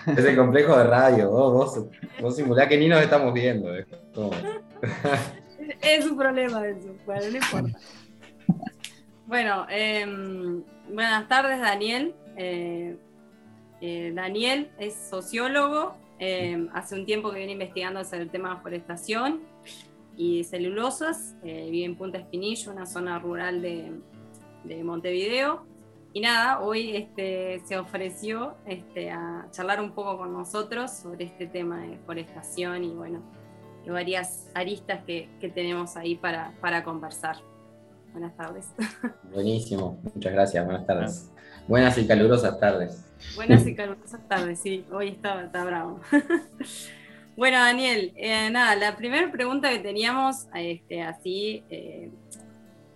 Es el complejo de radio. Vos, vos, simulás que ni nos estamos viendo. ¿eh? Es un problema eso. Bueno, no importa. Bueno, em, buenas tardes, Daniel. Eh, eh, Daniel es sociólogo. Em, hace un tiempo que viene investigando sobre el tema de forestación y celulosas. vive en Punta Espinillo, una zona rural de, de Montevideo. Y nada, hoy este, se ofreció este, a charlar un poco con nosotros sobre este tema de forestación y bueno, y varias aristas que, que tenemos ahí para, para, conversar. Buenas tardes. Buenísimo, muchas gracias, buenas tardes. Buenas y calurosas tardes. Buenas y calurosas tardes, sí, hoy está, está bravo. bueno, Daniel, eh, nada, la primera pregunta que teníamos, este, así, eh,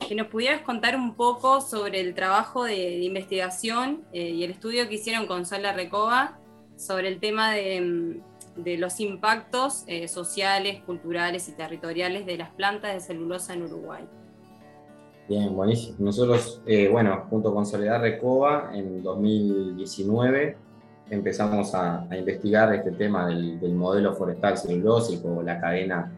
que nos pudieras contar un poco sobre el trabajo de, investigación eh, y el estudio que hicieron con Sola Recoba sobre el tema de, mm, los impactos sociales, culturales y territoriales de las plantas de celulosa en Uruguay. Bien, buenísimo. Nosotros, bueno, junto con Soledad Recoba, en 2019 empezamos a, investigar este tema del, del modelo forestal celulósico, la cadena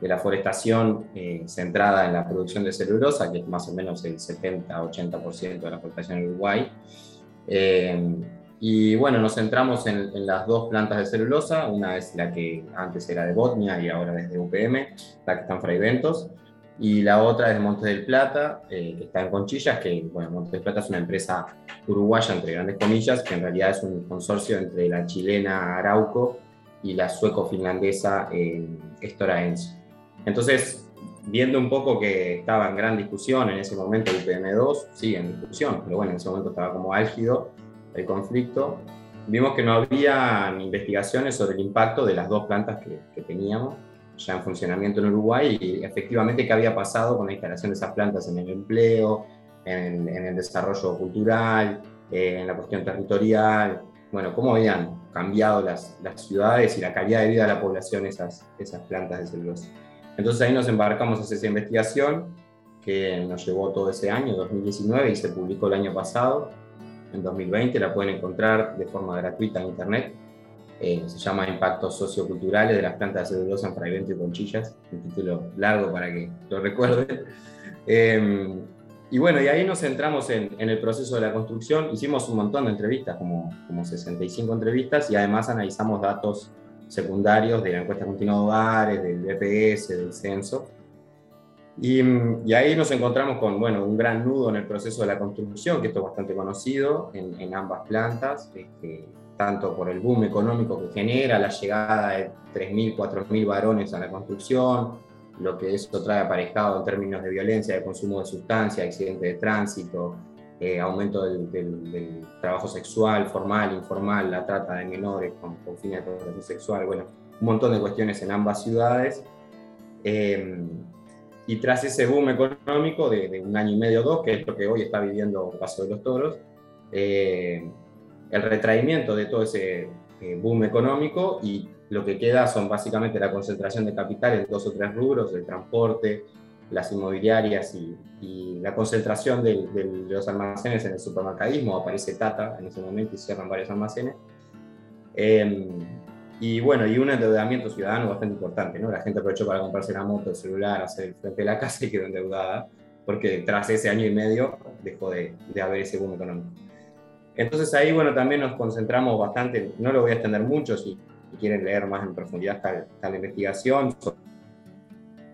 de la forestación eh, centrada en la producción de celulosa, que es más o menos el 70-80% de la forestación en Uruguay. Eh, y bueno, nos centramos en, las dos plantas de celulosa, una es la que antes era de Botnia y ahora es de UPM, la que está en y la otra es de Montes del Plata, eh, que está en Conchillas, que bueno, Montes del Plata es una empresa uruguaya, entre grandes comillas, que en realidad es un consorcio entre la chilena Arauco y la sueco-finlandesa eh, Enso. Entonces, viendo un poco que estaba en gran discusión en ese momento el UPM2, sí, en discusión, pero bueno, en ese momento estaba como álgido el conflicto, vimos que no había investigaciones sobre el impacto de las dos plantas que, que teníamos ya en funcionamiento en Uruguay y efectivamente qué había pasado con la instalación de esas plantas en el empleo, en, el desarrollo cultural, eh, en la cuestión territorial, bueno, cómo habían cambiado las, las, ciudades y la calidad de vida de la población esas, esas plantas de celulosa. Entonces ahí nos embarcamos a esa investigación que nos llevó todo ese año, 2019, y se publicó el año pasado, en 2020, la pueden encontrar de forma gratuita en internet eh, se llama Impactos Socioculturales de las plantas de celulosa en fragmento y conchillas, un título largo para que lo recuerden. Em, y bueno, y ahí nos centramos en, el proceso de la construcción, hicimos un montón de entrevistas, como, como 65 entrevistas, y además analizamos datos secundarios de la encuesta continua de hogares, del BPS, del censo. Y, y, ahí nos encontramos con bueno, un gran nudo en el proceso de la construcción, que esto es bastante conocido en, en ambas plantas. Este, tanto por el boom económico que genera, la llegada de 3.000, 4.000 varones a la construcción, lo que eso trae aparejado en términos de violencia, de consumo de sustancias, accidentes de tránsito, eh, aumento del, trabajo sexual, formal, informal, la trata de menores con, fines de explotación sexual, bueno, un montón de cuestiones en ambas ciudades. Eh, y tras ese boom económico de, un año y medio o dos, que es lo que hoy está viviendo Paso de los Toros, eh, el retraimiento de todo ese eh, boom económico y lo que queda son básicamente la concentración de capital en dos o tres rubros, el transporte, las inmobiliarias y, la concentración de, los almacenes en el supermercadismo. Aparece Tata en ese momento y cierran varios almacenes. Em, y bueno, y un endeudamiento ciudadano bastante importante, ¿no? La gente aprovechó para comprarse la moto, el celular, hacer el frente de la casa y quedó endeudada, porque tras ese año y medio dejó de, de haber ese boom económico. Entonces ahí, bueno, también nos concentramos bastante, no lo voy a extender mucho, si, quieren leer más en profundidad está, la investigación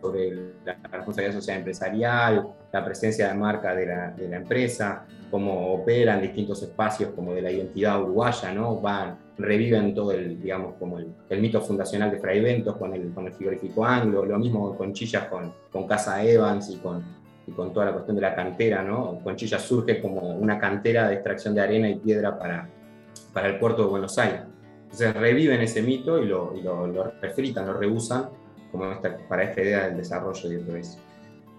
sobre la responsabilidad social empresarial, la presencia de marca de la, empresa, cómo operan distintos espacios como de la identidad uruguaya, ¿no? Van, reviven todo el, digamos, como el mito fundacional de Fray Ventos con el, con el frigorífico anglo, lo mismo con Chillas con, con Casa Evans y con y con toda la cuestión de la cantera, ¿no? Conchilla surge como una cantera de extracción de arena y piedra para, para el puerto de Buenos Aires. Entonces reviven ese mito y lo, y lo, lo refritan, lo reusan como para esta idea del desarrollo de eso.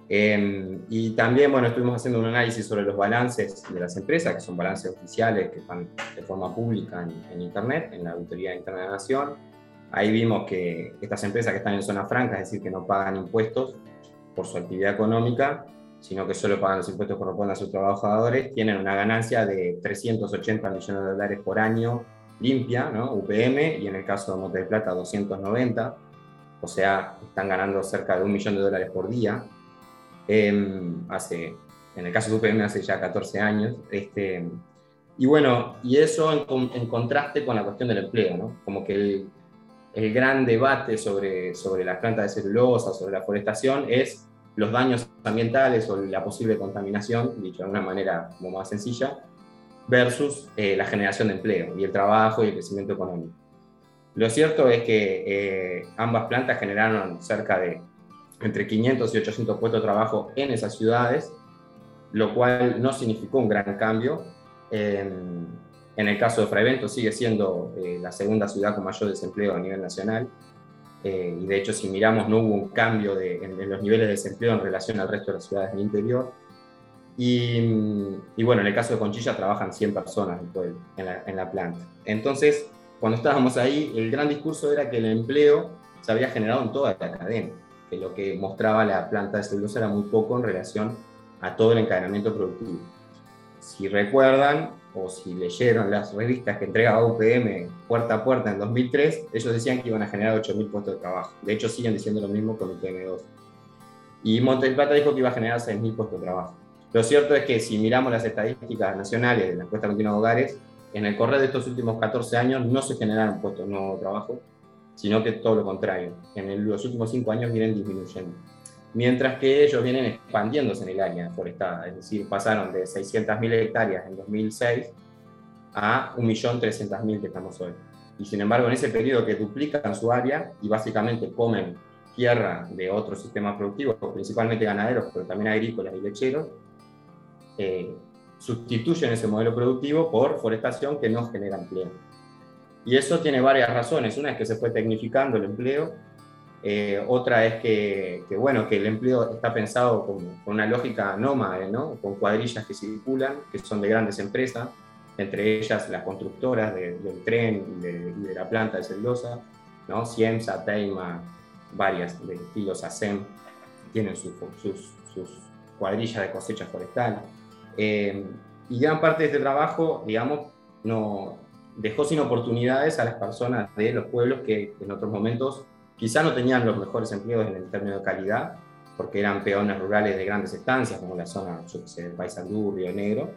Em, y también, bueno, estuvimos haciendo un análisis sobre los balances de las empresas, que son balances oficiales que están de forma pública en, en Internet, en la Auditoría Interna de la Nación. Ahí vimos que estas empresas que están en zona franca, es decir, que no pagan impuestos por su actividad económica, sino que solo pagan los impuestos que corresponden a sus trabajadores, tienen una ganancia de 380 millones de dólares por año limpia, ¿no? UPM, y en el caso de Monte de Plata 290, o sea, están ganando cerca de un millón de dólares por día. Em, hace, en el caso de UPM hace ya 14 años. Este, y bueno, y eso en, en, contraste con la cuestión del empleo, ¿no? Como que el, el gran debate sobre, sobre las plantas de celulosa, sobre la forestación, es los daños ambientales o la posible contaminación, dicho de una manera como más sencilla, versus eh, la generación de empleo y el trabajo y el crecimiento económico. Lo cierto es que eh, ambas plantas generaron cerca de entre 500 y 800 puestos de trabajo en esas ciudades, lo cual no significó un gran cambio. en el caso de Fraivento sigue siendo eh, la segunda ciudad con mayor desempleo a nivel nacional, eh, y de hecho si miramos no hubo un cambio de, en, los niveles de desempleo en relación al resto de las ciudades del interior. Y, y bueno, en el caso de Conchilla trabajan 100 personas en la, en la planta. Entonces, cuando estábamos ahí, el gran discurso era que el empleo se había generado en toda la cadena, que lo que mostraba la planta de celulosa era muy poco en relación a todo el encadenamiento productivo. Si recuerdan, o si leyeron las revistas que entregaba UPM puerta a puerta en 2003, ellos decían que iban a generar 8.000 puestos de trabajo. De hecho, siguen diciendo lo mismo con UPM2. Y Monte Plata dijo que iba a generar 6.000 puestos de trabajo. Lo cierto es que si miramos las estadísticas nacionales de la encuesta continua de hogares, en el correr de estos últimos 14 años no se generaron puestos de nuevo trabajo, sino que todo lo contrario. En los últimos 5 años vienen disminuyendo mientras que ellos vienen expandiéndose en el área forestada, es decir, pasaron de 600.000 hectáreas en 2006 a 1.300.000 que estamos hoy. y sin embargo en ese periodo que duplican su área y básicamente comen tierra de otros sistemas productivos, principalmente ganaderos, pero también agrícolas y lecheros, eh, sustituyen ese modelo productivo por forestación que no genera empleo. Y eso tiene varias razones. Una es que se fue tecnificando el empleo, eh, otra es que, bueno, que el empleo está pensado con, una lógica nómade, ¿no? con cuadrillas que circulan, que son de grandes empresas, entre ellas las constructoras del tren y de, la planta de celulosa, ¿no? Ciemsa, Teima, varias de estilos ASEM, tienen sus, sus, cuadrillas de cosecha forestal. Eh, y gran parte de este trabajo, digamos, no, dejó sin oportunidades a las personas de los pueblos que en otros momentos quizá no tenían los mejores empleos en el término de calidad, porque eran peones rurales de grandes estancias, como la zona, del Paysandú, Río Negro,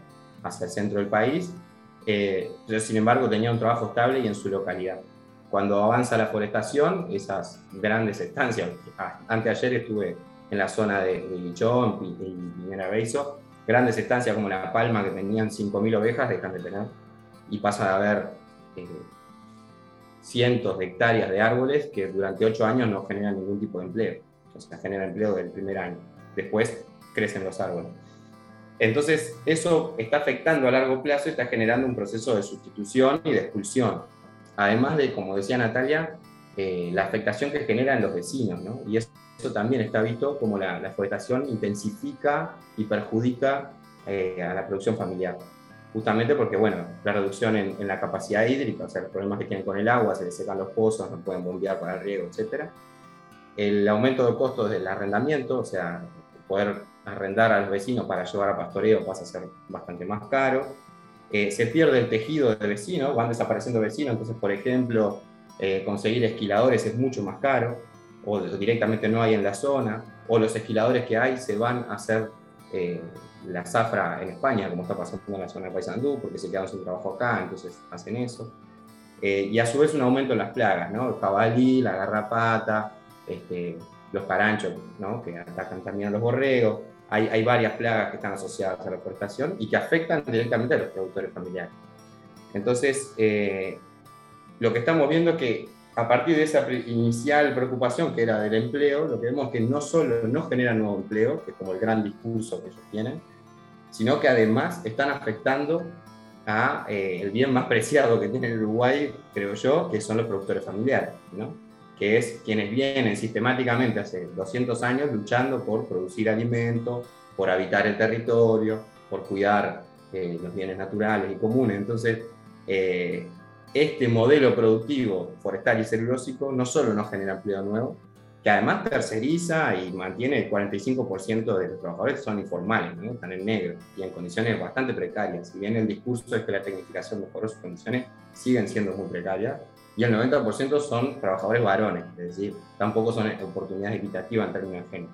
hacia el centro del país. Eh, sin embargo, tenía un trabajo estable y en su localidad. Cuando avanza la forestación, esas grandes estancias, ah, anteayer estuve en la zona de, Lichón y Pinera Beiso, grandes estancias como La Palma, que tenían 5.000 ovejas, dejan de tener y pasan a haber eh, cientos de hectáreas de árboles que durante ocho años no generan ningún tipo de empleo. O sea, generan empleo del primer año. Después crecen los árboles. Entonces, eso está afectando a largo plazo y está generando un proceso de sustitución y de expulsión. Además de, como decía Natalia, eh, la afectación que generan los vecinos. ¿no? Y eso, también está visto como la, la intensifica y perjudica eh, a la producción familiar justamente porque, bueno, la reducción en, la capacidad hídrica, o sea, los problemas que tienen con el agua, se les secan los pozos, no pueden bombear para el riego, etc. El aumento de costos del arrendamiento, o sea, poder arrendar a los vecinos para llevar a pastoreo pasa a ser bastante más caro. Eh, se pierde el tejido de vecinos, van desapareciendo vecinos, entonces, por ejemplo, eh, conseguir esquiladores es mucho más caro, o directamente no hay en la zona, o los esquiladores que hay se van a hacer eh, la zafra en España, como está pasando en la zona de Paysandú, porque se quedan sin trabajo acá, entonces hacen eso. Eh, y a su vez un aumento en las plagas. El jabalí, la garrapata, este, los caranchos. Que atacan también a los borregos. Hay, hay, varias plagas que están asociadas a la forestación y que afectan directamente a los productores familiares. Entonces, eh, lo que estamos viendo es que a partir de esa inicial preocupación que era del empleo, lo que vemos es que no solo no genera nuevo empleo, que es como el gran discurso que ellos tienen, sino que además están afectando a eh, el bien más preciado que tiene el Uruguay, creo yo, que son los productores familiares, ¿no? que es quienes vienen sistemáticamente hace 200 años luchando por producir alimentos, por habitar el territorio, por cuidar eh, los bienes naturales y comunes. Entonces, eh, este modelo productivo forestal y celulósico no solo no genera empleo nuevo, que además terceriza y mantiene el 45% de los trabajadores son informales, ¿no? están en negro y en condiciones bastante precarias. Si bien el discurso es que la tecnificación mejoró sus condiciones, siguen siendo muy precarias. Y el 90% son trabajadores varones, es decir, tampoco son oportunidades equitativas en términos de género.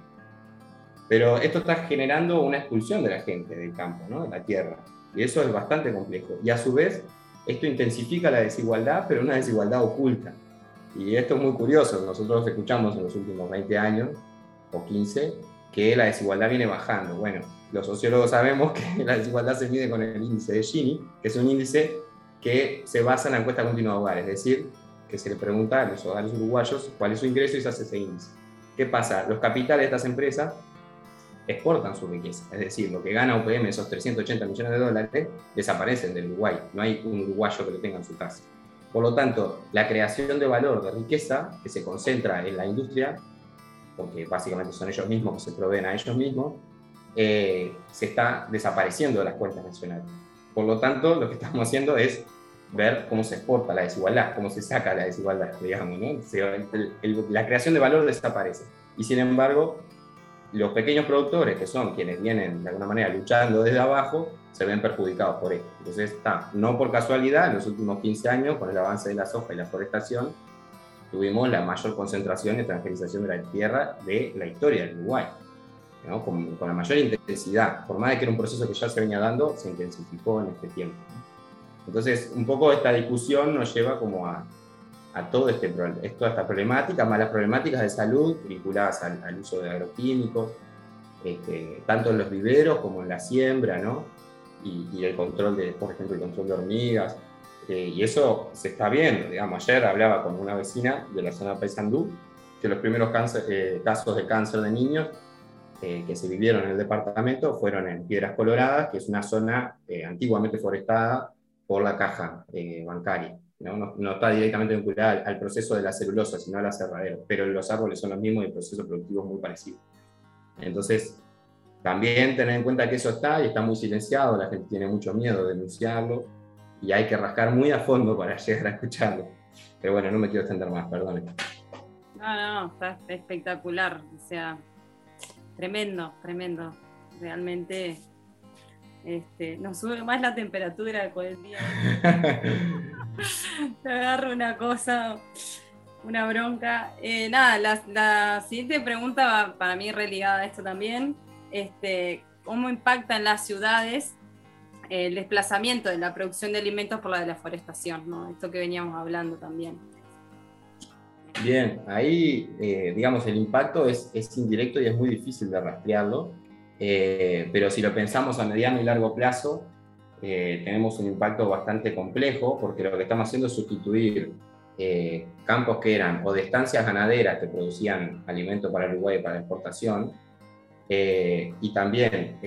Pero esto está generando una expulsión de la gente del campo, ¿no? de la tierra. Y eso es bastante complejo. Y a su vez, esto intensifica la desigualdad, pero una desigualdad oculta. Y esto es muy curioso, nosotros escuchamos en los últimos 20 años o 15 que la desigualdad viene bajando. Bueno, los sociólogos sabemos que la desigualdad se mide con el índice de Gini, que es un índice que se basa en la encuesta continua de hogares, es decir, que se le pregunta a los hogares uruguayos cuál es su ingreso y se hace ese índice. ¿Qué pasa? Los capitales de estas empresas exportan su riqueza, es decir, lo que gana UPM, esos 380 millones de dólares, desaparecen del Uruguay, no hay un uruguayo que lo tenga en su casa. Por lo tanto, la creación de valor, de riqueza, que se concentra en la industria, porque básicamente son ellos mismos que se proveen a ellos mismos, eh, se está desapareciendo de las cuentas nacionales. Por lo tanto, lo que estamos haciendo es ver cómo se exporta la desigualdad, cómo se saca la desigualdad, digamos, ¿no? la creación de valor desaparece. Y sin embargo, los pequeños productores, que son quienes vienen de alguna manera luchando desde abajo, se ven perjudicados por esto. Entonces, está, no por casualidad, en los últimos 15 años, con el avance de la soja y la forestación, tuvimos la mayor concentración y transferización de la tierra de la historia del Uruguay, con, la mayor intensidad. Por más de que era un proceso que ya se venía dando, se intensificó en este tiempo. Entonces, un poco esta discusión nos lleva como a, a todo este, toda esta problemática, más las problemáticas de salud vinculadas al, uso de agroquímicos, este, tanto en los viveros como en la siembra, ¿no? Y, el control de, por ejemplo, el control de hormigas, Este, y eso se está viendo, digamos, ayer hablaba con una vecina de la zona de Paysandú, que los primeros eh, casos de cáncer de niños eh, que se vivieron en el departamento fueron en Piedras Coloradas, que es una zona eh, antiguamente forestada por la caja bancaria. ¿No? ¿no? está directamente vinculada al, proceso de la celulosa, sino al aserradero, pero los árboles son los mismos y el proceso productivo es muy parecido. Entonces, también tener en cuenta que eso está y está muy silenciado, la gente tiene mucho miedo de denunciarlo y hay que rascar muy a fondo para llegar a escucharlo. Pero bueno, no me quiero extender más, perdón. No, no, está espectacular, o sea, tremendo, tremendo. Realmente este, nos sube más la temperatura con el día. Te agarro una cosa, una bronca. Eh, nada, la, siguiente pregunta va para mí religada a esto también. Este, ¿Cómo impacta en las ciudades el desplazamiento de la producción de alimentos por la deforestación? ¿no? Esto que veníamos hablando también. Bien, ahí, eh, digamos, el impacto es, es, indirecto y es muy difícil de rastrearlo, eh, pero si lo pensamos a mediano y largo plazo, eh, tenemos un impacto bastante complejo, porque lo que estamos haciendo es sustituir campos que eran o de estancias ganaderas que producían alimento para Uruguay para exportación, y también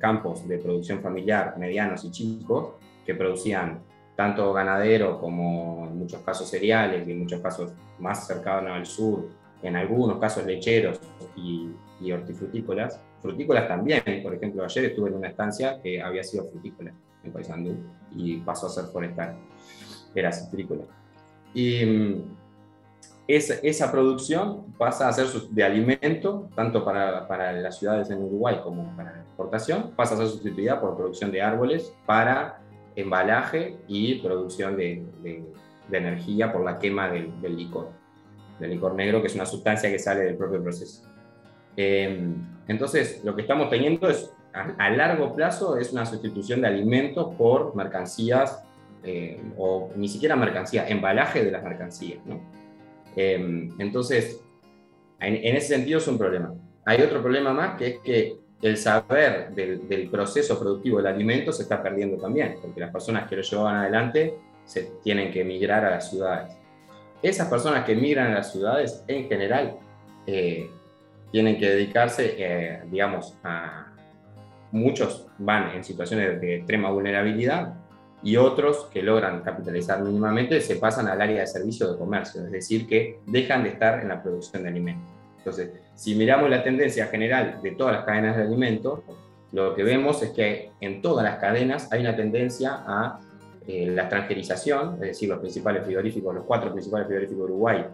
campos de producción familiar medianos y chicos que producían tanto ganadero como en muchos casos cereales y en muchos casos más cercanos al sur, en algunos casos lecheros y, hortifrutícolas. Frutícolas también, por ejemplo, ayer estuve en una estancia que había sido frutícola en Paysandú y pasó a ser forestal, era citrícola. Y mm, esa, esa, producción pasa a ser de alimento, tanto para, para, las ciudades en Uruguay como para la exportación, pasa a ser sustituida por producción de árboles para embalaje y producción de, energía por la quema del, licor, del licor negro, que es una sustancia que sale del propio proceso. Em, entonces, lo que estamos teniendo es, a, largo plazo, es una sustitución de alimentos por mercancías, eh, o ni siquiera mercancías, embalaje de las mercancías. Em, entonces, en, en ese sentido es un problema. Hay otro problema más, que es que el saber del, proceso productivo del alimento se está perdiendo también, porque las personas que lo llevan adelante se tienen que emigrar a las ciudades. Esas personas que emigran a las ciudades, en general, eh, tienen que dedicarse, eh, digamos, a... Muchos van en situaciones de extrema vulnerabilidad y otros que logran capitalizar mínimamente se pasan al área de servicio de comercio, es decir, que dejan de estar en la producción de alimentos. Entonces, si miramos la tendencia general de todas las cadenas de alimentos, lo que vemos es que en todas las cadenas hay una tendencia a eh, la extranjerización, es decir, los principales frigoríficos, los cuatro principales frigoríficos de Uruguay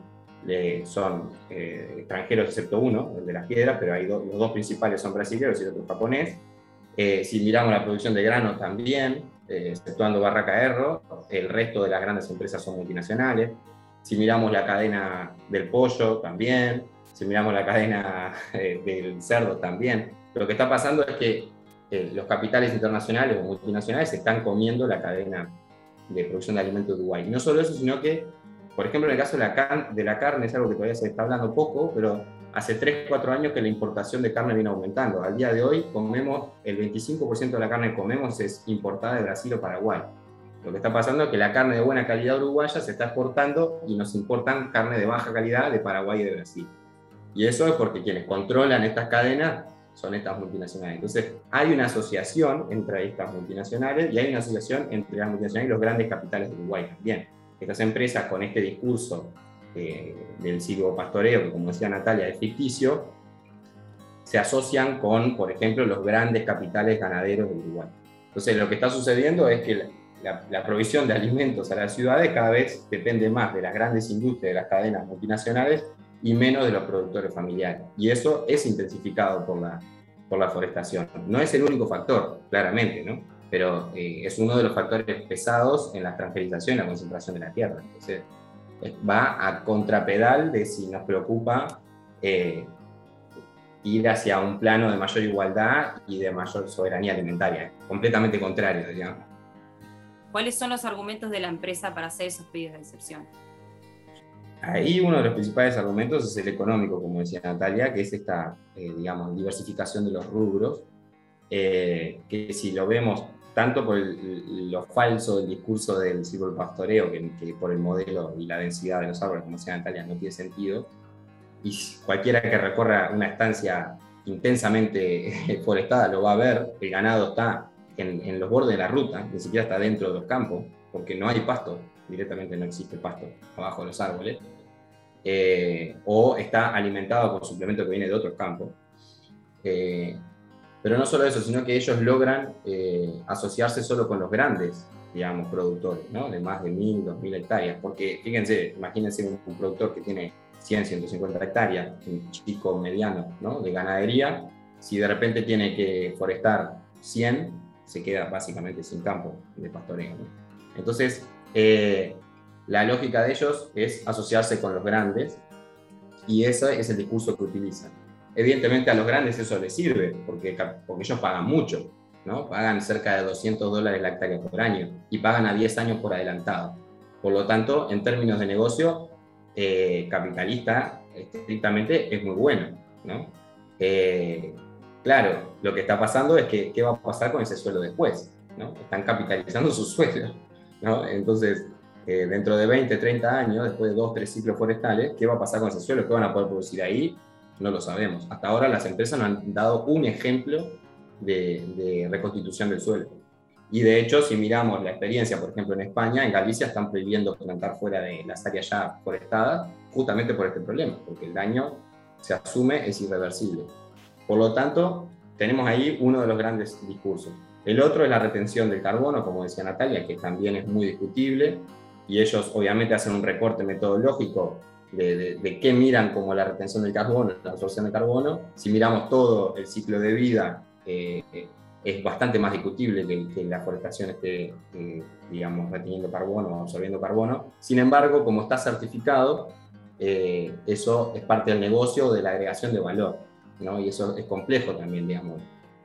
son eh, extranjeros excepto uno, el de las piedras, pero hay los dos principales son brasileños y el otro japonés. Eh, si miramos la producción de grano también, exceptuando Barraca Erro, el resto de las grandes empresas son multinacionales. Si miramos la cadena del pollo también, si miramos la cadena eh, del cerdo también, lo que está pasando es que eh, los capitales internacionales o multinacionales están comiendo la cadena de producción de alimentos de Uruguay. Y no solo eso, sino que, por ejemplo, en el caso de la, de la carne, es algo que todavía se está hablando poco, pero hace 3, 4 años que la importación de carne viene aumentando. Al día de hoy comemos, el 25% de la carne que comemos es importada de Brasil o Paraguay. Lo que está pasando es que la carne de buena calidad uruguaya se está exportando y nos importan carne de baja calidad de Paraguay y de Brasil. Y eso es porque quienes controlan estas cadenas son estas multinacionales. Entonces, hay una asociación entre estas multinacionales y hay una asociación entre las multinacionales y los grandes capitales de Uruguay también. Estas empresas con este discurso eh, del pastoreo, que como decía Natalia, es ficticio, se asocian con, por ejemplo, los grandes capitales ganaderos de Uruguay. Entonces, lo que está sucediendo es que la, la, provisión de alimentos a las ciudades cada vez depende más de las grandes industrias, de las cadenas multinacionales, y menos de los productores familiares. Y eso es intensificado por la, por la forestación. No es el único factor, claramente, ¿no? Pero eh, es uno de los factores pesados en la transferización y la concentración de la tierra. Entonces, va a contrapedal de si nos preocupa eh, ir hacia un plano de mayor igualdad y de mayor soberanía alimentaria. Completamente contrario, digamos. ¿Cuáles son los argumentos de la empresa para hacer esos pedidos de excepción? Ahí uno de los principales argumentos es el económico, como decía Natalia, que es esta, eh, digamos, diversificación de los rubros, eh, que si lo vemos tanto por lo falso del discurso del pastoreo, que, que por el modelo y la densidad de los árboles, como decía Natalia, no tiene sentido, y cualquiera que recorra una estancia intensamente forestada lo va a ver, el ganado está en, los bordes de la ruta, ni siquiera está dentro de los campos, porque no hay pasto, directamente no existe pasto abajo de los árboles, eh, o está alimentado con suplemento que viene de otros campos. Eh, pero no solo eso, sino que ellos logran eh, asociarse solo con los grandes, digamos, productores, ¿no? de más de 1.000, 2.000 hectáreas. Porque fíjense, imagínense un, productor que tiene 100, 150 hectáreas, un chico mediano ¿no? de ganadería, si de repente tiene que forestar 100, se queda básicamente sin campo de pastoreo. Entonces, eh, la lógica de ellos es asociarse con los grandes y ese es el discurso que utilizan. Evidentemente a los grandes eso les sirve, porque, porque ellos pagan mucho, ¿no? Pagan cerca de 200 dólares la hectárea por año y pagan a 10 años por adelantado. Por lo tanto, en términos de negocio, eh, capitalista estrictamente es muy bueno, ¿no? Eh, claro, lo que está pasando es que qué va a pasar con ese suelo después, ¿no? Están capitalizando su suelo, ¿no? Entonces, eh, dentro de 20, 30 años, después de dos, tres ciclos forestales, ¿qué va a pasar con ese suelo? ¿Qué van a poder producir ahí? No lo sabemos. Hasta ahora las empresas no han dado un ejemplo de, reconstitución del suelo. Y de hecho, si miramos la experiencia, por ejemplo, en España, en Galicia están prohibiendo plantar fuera de las áreas ya forestadas, justamente por este problema, porque el daño se asume es irreversible. Por lo tanto, tenemos ahí uno de los grandes discursos. El otro es la retención del carbono, como decía Natalia, que también es muy discutible, y ellos obviamente hacen un recorte metodológico de, qué miran como la retención del carbono, la absorción de carbono. Si miramos todo el ciclo de vida, eh, es bastante más discutible que, la forestación esté, eh, digamos, reteniendo carbono o absorbiendo carbono. Sin embargo, como está certificado, eh, eso es parte del negocio de la agregación de valor, ¿no? Y eso es complejo también, digamos.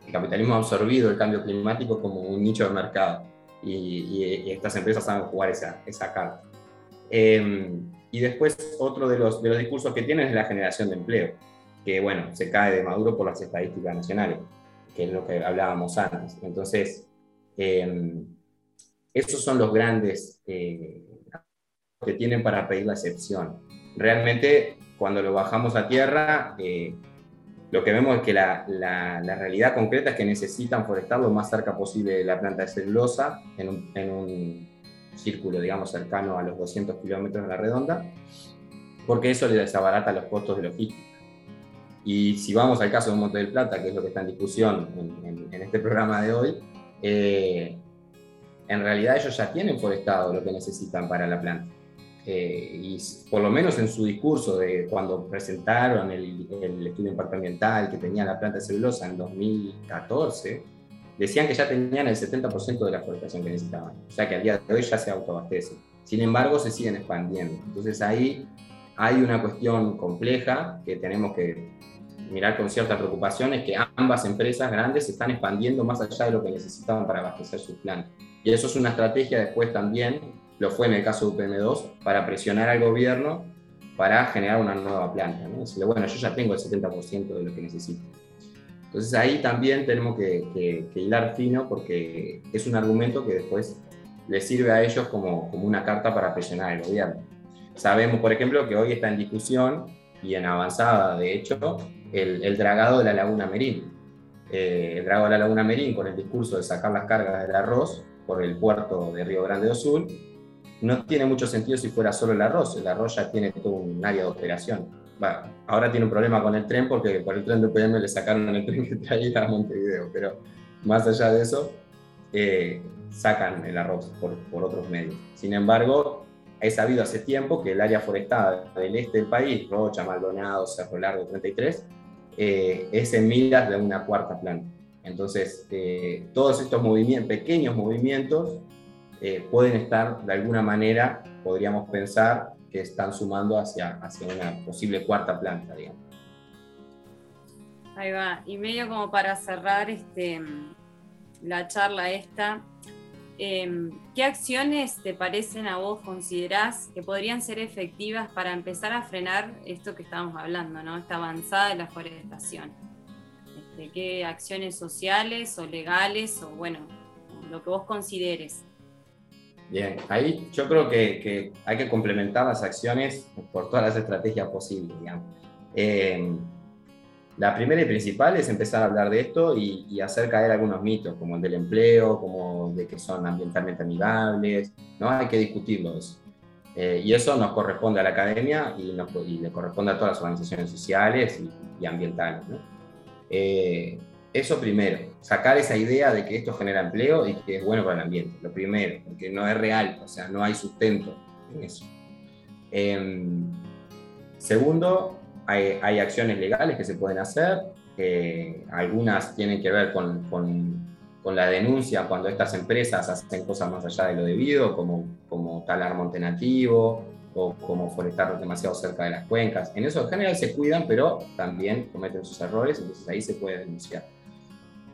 El capitalismo ha absorbido el cambio climático como un nicho de mercado y, estas empresas saben jugar esa, esa carta. Em, y después otro de los, de los discursos que tienen es la generación de empleo, que bueno, se cae de maduro por las estadísticas nacionales, que es lo que hablábamos antes. Entonces, em, esos son los grandes eh, que tienen para pedir la excepción. Realmente, cuando lo bajamos a tierra, eh, lo que vemos es que la, la, realidad concreta es que necesitan forestar lo más cerca posible de la planta de celulosa en un círculo, digamos, cercano a los 200 kilómetros de la redonda, porque eso le desabarata los costos de logística. Y si vamos al caso de Monte del Plata, que es lo que está en discusión en, este programa de hoy, eh, en realidad ellos ya tienen forestado lo que necesitan para la planta. Eh, y por lo menos en su discurso de cuando presentaron el, el estudio de impacto ambiental que tenía la planta de celulosa en 2014, decían que ya tenían el 70% de la forestación que necesitaban. O sea que al día de hoy ya se autoabastece. Sin embargo, se siguen expandiendo. Entonces ahí hay una cuestión compleja que tenemos que mirar con cierta preocupación, es que ambas empresas grandes se están expandiendo más allá de lo que necesitaban para abastecer sus plantas. Y eso es una estrategia después también, lo fue en el caso de UPM2, para presionar al gobierno para generar una nueva planta. ¿no? Decirle, bueno, yo ya tengo el 70% de lo que necesito. Entonces ahí también tenemos que, hilar fino porque es un argumento que después les sirve a ellos como, como una carta para presionar al gobierno. Sabemos, por ejemplo, que hoy está en discusión y en avanzada, de hecho, el, dragado de la laguna Merín. Eh, el dragado de la laguna Merín, con el discurso de sacar las cargas del arroz por el puerto de Río Grande do Sul, no tiene mucho sentido si fuera solo el arroz. El arroz ya tiene todo un área de operación ahora tiene un problema con el tren porque por el tren de UPM le sacaron el tren que traía a Montevideo, pero más allá de eso, eh, sacan el arroz por, por, otros medios. Sin embargo, he sabido hace tiempo que el área forestada del este del país, Rocha, Maldonado, Cerro Largo 33, eh, es en miras de una cuarta planta. Entonces, eh, todos estos movimientos, pequeños movimientos pueden estar de alguna manera, podríamos pensar, que están sumando hacia, hacia una posible cuarta planta, digamos. Ahí va. Y medio como para cerrar este, la charla esta, em, ¿qué acciones te parecen a vos, considerás que podrían ser efectivas para empezar a frenar esto que estamos hablando, ¿no? esta avanzada de la forestación? Este, ¿Qué acciones sociales o legales o, bueno, lo que vos consideres. Bien, ahí yo creo que, hay que complementar las acciones por todas las estrategias posibles, digamos. Eh, la primera y principal es empezar a hablar de esto y, hacer caer algunos mitos, como el del empleo, como de que son ambientalmente amigables, ¿no? Hay que discutirlo eso. Eh, y eso nos corresponde a la academia y, le corresponde a todas las organizaciones sociales y, ambientales, ¿no? Eh, eso primero, sacar esa idea de que esto genera empleo y que es bueno para el ambiente, lo primero, porque no es real, o sea, no hay sustento en eso. Em, segundo, hay, acciones legales que se pueden hacer, algunas tienen que ver con, la denuncia cuando estas empresas hacen cosas más allá de lo debido, como, como talar monte nativo, o como forestar demasiado cerca de las cuencas. En eso en general se cuidan, pero también cometen sus errores, entonces ahí se puede denunciar.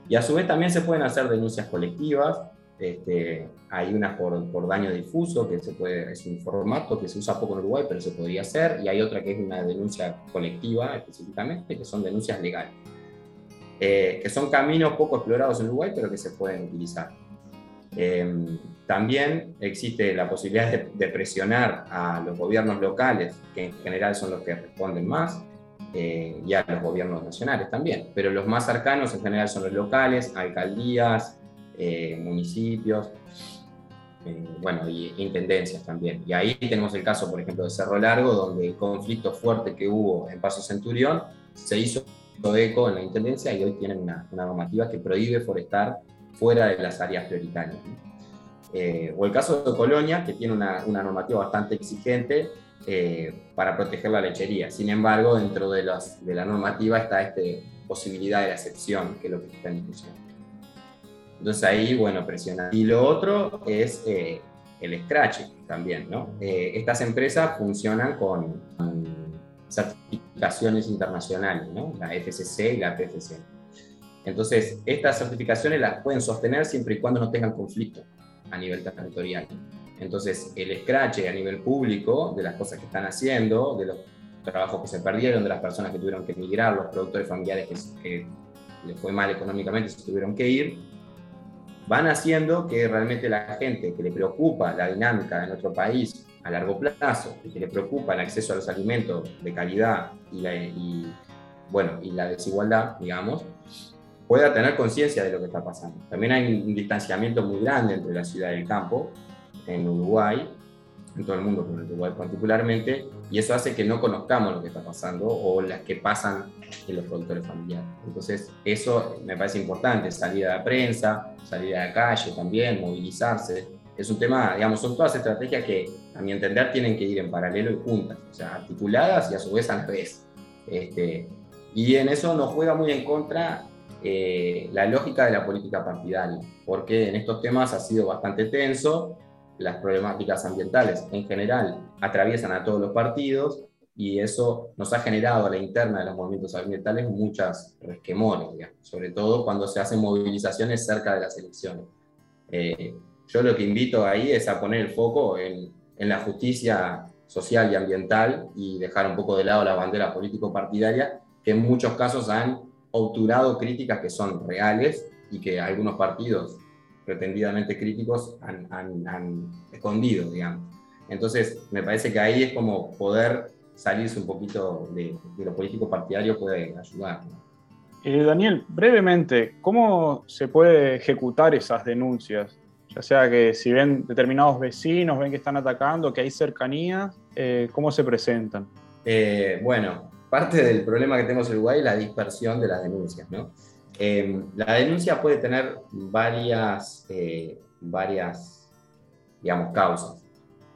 Y a su vez también se pueden hacer denuncias colectivas. Este, hay unas por, por, daño difuso, que se puede, es un formato que se usa poco en Uruguay, pero se podría hacer. Y hay otra que es una denuncia colectiva específicamente, que son denuncias legales. Eh, que son caminos poco explorados en Uruguay, pero que se pueden utilizar. Em, también existe la posibilidad de, de, presionar a los gobiernos locales, que en general son los que responden más, eh, y a los gobiernos nacionales también, pero los más cercanos en general son los locales, alcaldías, eh, municipios, eh, bueno, y intendencias también. Y ahí tenemos el caso, por ejemplo, de Cerro Largo, donde el conflicto fuerte que hubo en Paso Centurión se hizo eco en la intendencia y hoy tienen una, normativa que prohíbe forestar fuera de las áreas prioritarias. o el caso de Colonia, que tiene una, una normativa bastante exigente, eh, para proteger la lechería. Sin embargo, dentro de, de la normativa está esta posibilidad de la excepción, que es lo que está en discusión. Entonces ahí, bueno, presiona. Y lo otro es eh, el scratch también, ¿no? Eh, estas empresas funcionan con, certificaciones internacionales, ¿no? La FCC y la PFC. Entonces, estas certificaciones las pueden sostener siempre y cuando no tengan conflicto a nivel territorial. Entonces, el scratch a nivel público de las cosas que están haciendo, de los trabajos que se perdieron, de las personas que tuvieron que emigrar, los productores familiares que, que les fue mal económicamente y se tuvieron que ir, van haciendo que realmente la gente que le preocupa la dinámica de nuestro país a largo plazo, que le preocupa el acceso a los alimentos de calidad y la, bueno, y la desigualdad, digamos, pueda tener conciencia de lo que está pasando. También hay un distanciamiento muy grande entre la ciudad y el campo, en Uruguay, en todo el mundo, pero en Uruguay particularmente, y eso hace que no conozcamos lo que está pasando o las que pasan en los productores familiares. Entonces, eso me parece importante, salir a la prensa, salir a la calle también, movilizarse. Es un tema, digamos, son todas estrategias que, a mi entender, tienen que ir en paralelo y juntas, o sea, articuladas y a su vez a la vez. Este, y en eso nos juega muy en contra eh, la lógica de la política partidaria, porque en estos temas ha sido bastante tenso las problemáticas ambientales en general atraviesan a todos los partidos y eso nos ha generado a la interna de los movimientos ambientales muchas resquemores, sobre todo cuando se hacen movilizaciones cerca de las elecciones. Eh, yo lo que invito ahí es a poner el foco en, en, la justicia social y ambiental y dejar un poco de lado la bandera político-partidaria, que en muchos casos han obturado críticas que son reales y que algunos partidos pretendidamente críticos han, escondido, digamos. Entonces, me parece que ahí es como poder salirse un poquito de, lo político partidario puede ayudar. Eh, Daniel, brevemente, ¿cómo se puede ejecutar esas denuncias? Ya sea que si ven determinados vecinos, ven que están atacando, que hay cercanía, eh, ¿cómo se presentan? Eh, bueno, parte del problema que tenemos en Uruguay es la dispersión de las denuncias, ¿no? Em, la denuncia puede tener varias, eh, varias, digamos, causas.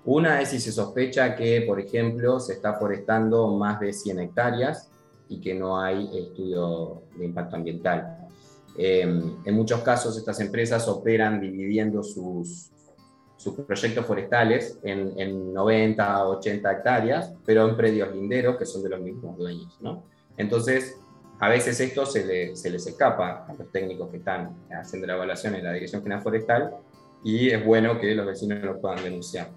Una es si se sospecha que, por ejemplo, se está forestando más de 100 hectáreas y que no hay estudio de impacto ambiental. Em, en muchos casos, estas empresas operan dividiendo sus, sus proyectos forestales en, en 90 o 80 hectáreas, pero en predios linderos que son de los mismos dueños. ¿no? Entonces, a veces esto se, les escapa a los técnicos que están haciendo la evaluación en la Dirección General Forestal y es bueno que los vecinos lo puedan denunciar.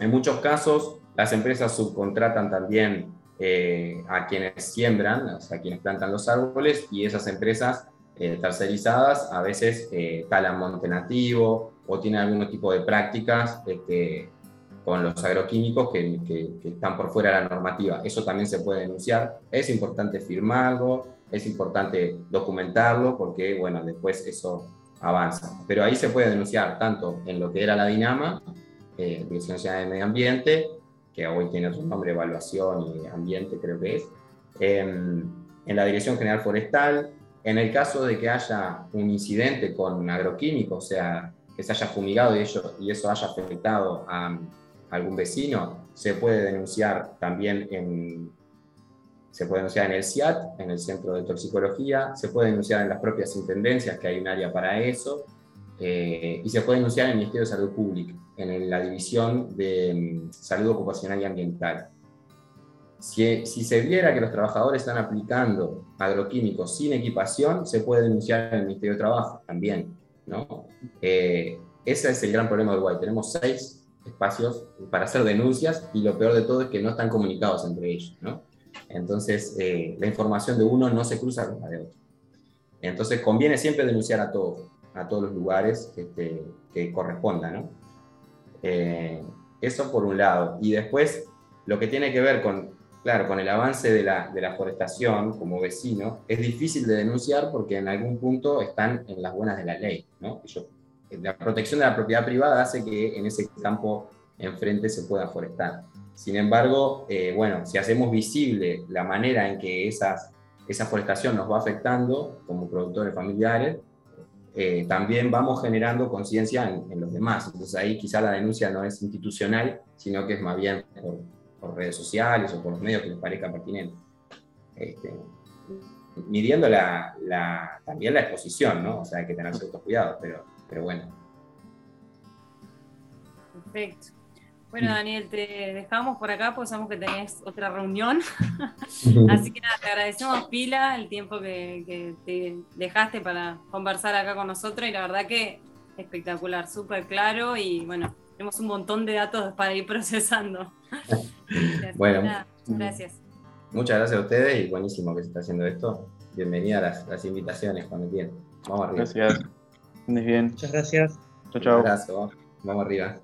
En muchos casos, las empresas subcontratan también eh, a quienes siembran, a quienes plantan los árboles, y esas empresas eh, tercerizadas a veces eh, talan monte nativo o tienen algún tipo de prácticas este, con los agroquímicos que, que, están por fuera de la normativa. Eso también se puede denunciar. Es importante firmarlo, es importante documentarlo porque, bueno, después eso avanza. Pero ahí se puede denunciar tanto en lo que era la Dinama, eh, Dirección Nacional de Medio Ambiente, que hoy tiene otro nombre, Evaluación y Ambiente creo que es, em, en la Dirección General Forestal, en el caso de que haya un incidente con agroquímicos, o sea, que se haya fumigado y, ello, y eso haya afectado a algún vecino, se puede denunciar también en, se puede denunciar en el CIAT, en el Centro de Toxicología, se puede denunciar en las propias intendencias, que hay un área para eso, eh, y se puede denunciar en el Ministerio de Salud Pública, en la División de mm, Salud Ocupacional y Ambiental. Si, si, se viera que los trabajadores están aplicando agroquímicos sin equipación, se puede denunciar en el Ministerio de Trabajo también. ¿no? Eh, ese es el gran problema de Uruguay. Tenemos seis espacios para hacer denuncias y lo peor de todo es que no están comunicados entre ellos. ¿no? Entonces, eh, la información de uno no se cruza con la de otro. Entonces, conviene siempre denunciar a todos, a todos los lugares este, que correspondan. ¿no? Eh, eso por un lado. Y después, lo que tiene que ver con, claro, con el avance de la, de la forestación como vecino, es difícil de denunciar porque en algún punto están en las buenas de la ley. ¿no? La protección de la propiedad privada hace que en ese campo enfrente se pueda forestar. Sin embargo, eh, bueno, si hacemos visible la manera en que esas, esa forestación nos va afectando como productores familiares, eh, también vamos generando conciencia en, los demás. Entonces ahí quizá la denuncia no es institucional, sino que es más bien por, redes sociales o por los medios que les parezca pertinente. Este, midiendo la, también la exposición, ¿no? O sea, hay que tener ciertos cuidados, pero, pero bueno. Perfecto. Bueno, Daniel, te dejamos por acá porque sabemos que tenías otra reunión. Así que nada, te agradecemos pila el tiempo que, te dejaste para conversar acá con nosotros y la verdad que espectacular, súper claro y bueno, tenemos un montón de datos para ir procesando. bueno, gracias. Muchas gracias a ustedes y buenísimo que se está haciendo esto. Bienvenida a las, invitaciones cuando quieran. Vamos arriba. Gracias. Bien. Muchas gracias. Chao, chao. Un abrazo. Vamos arriba.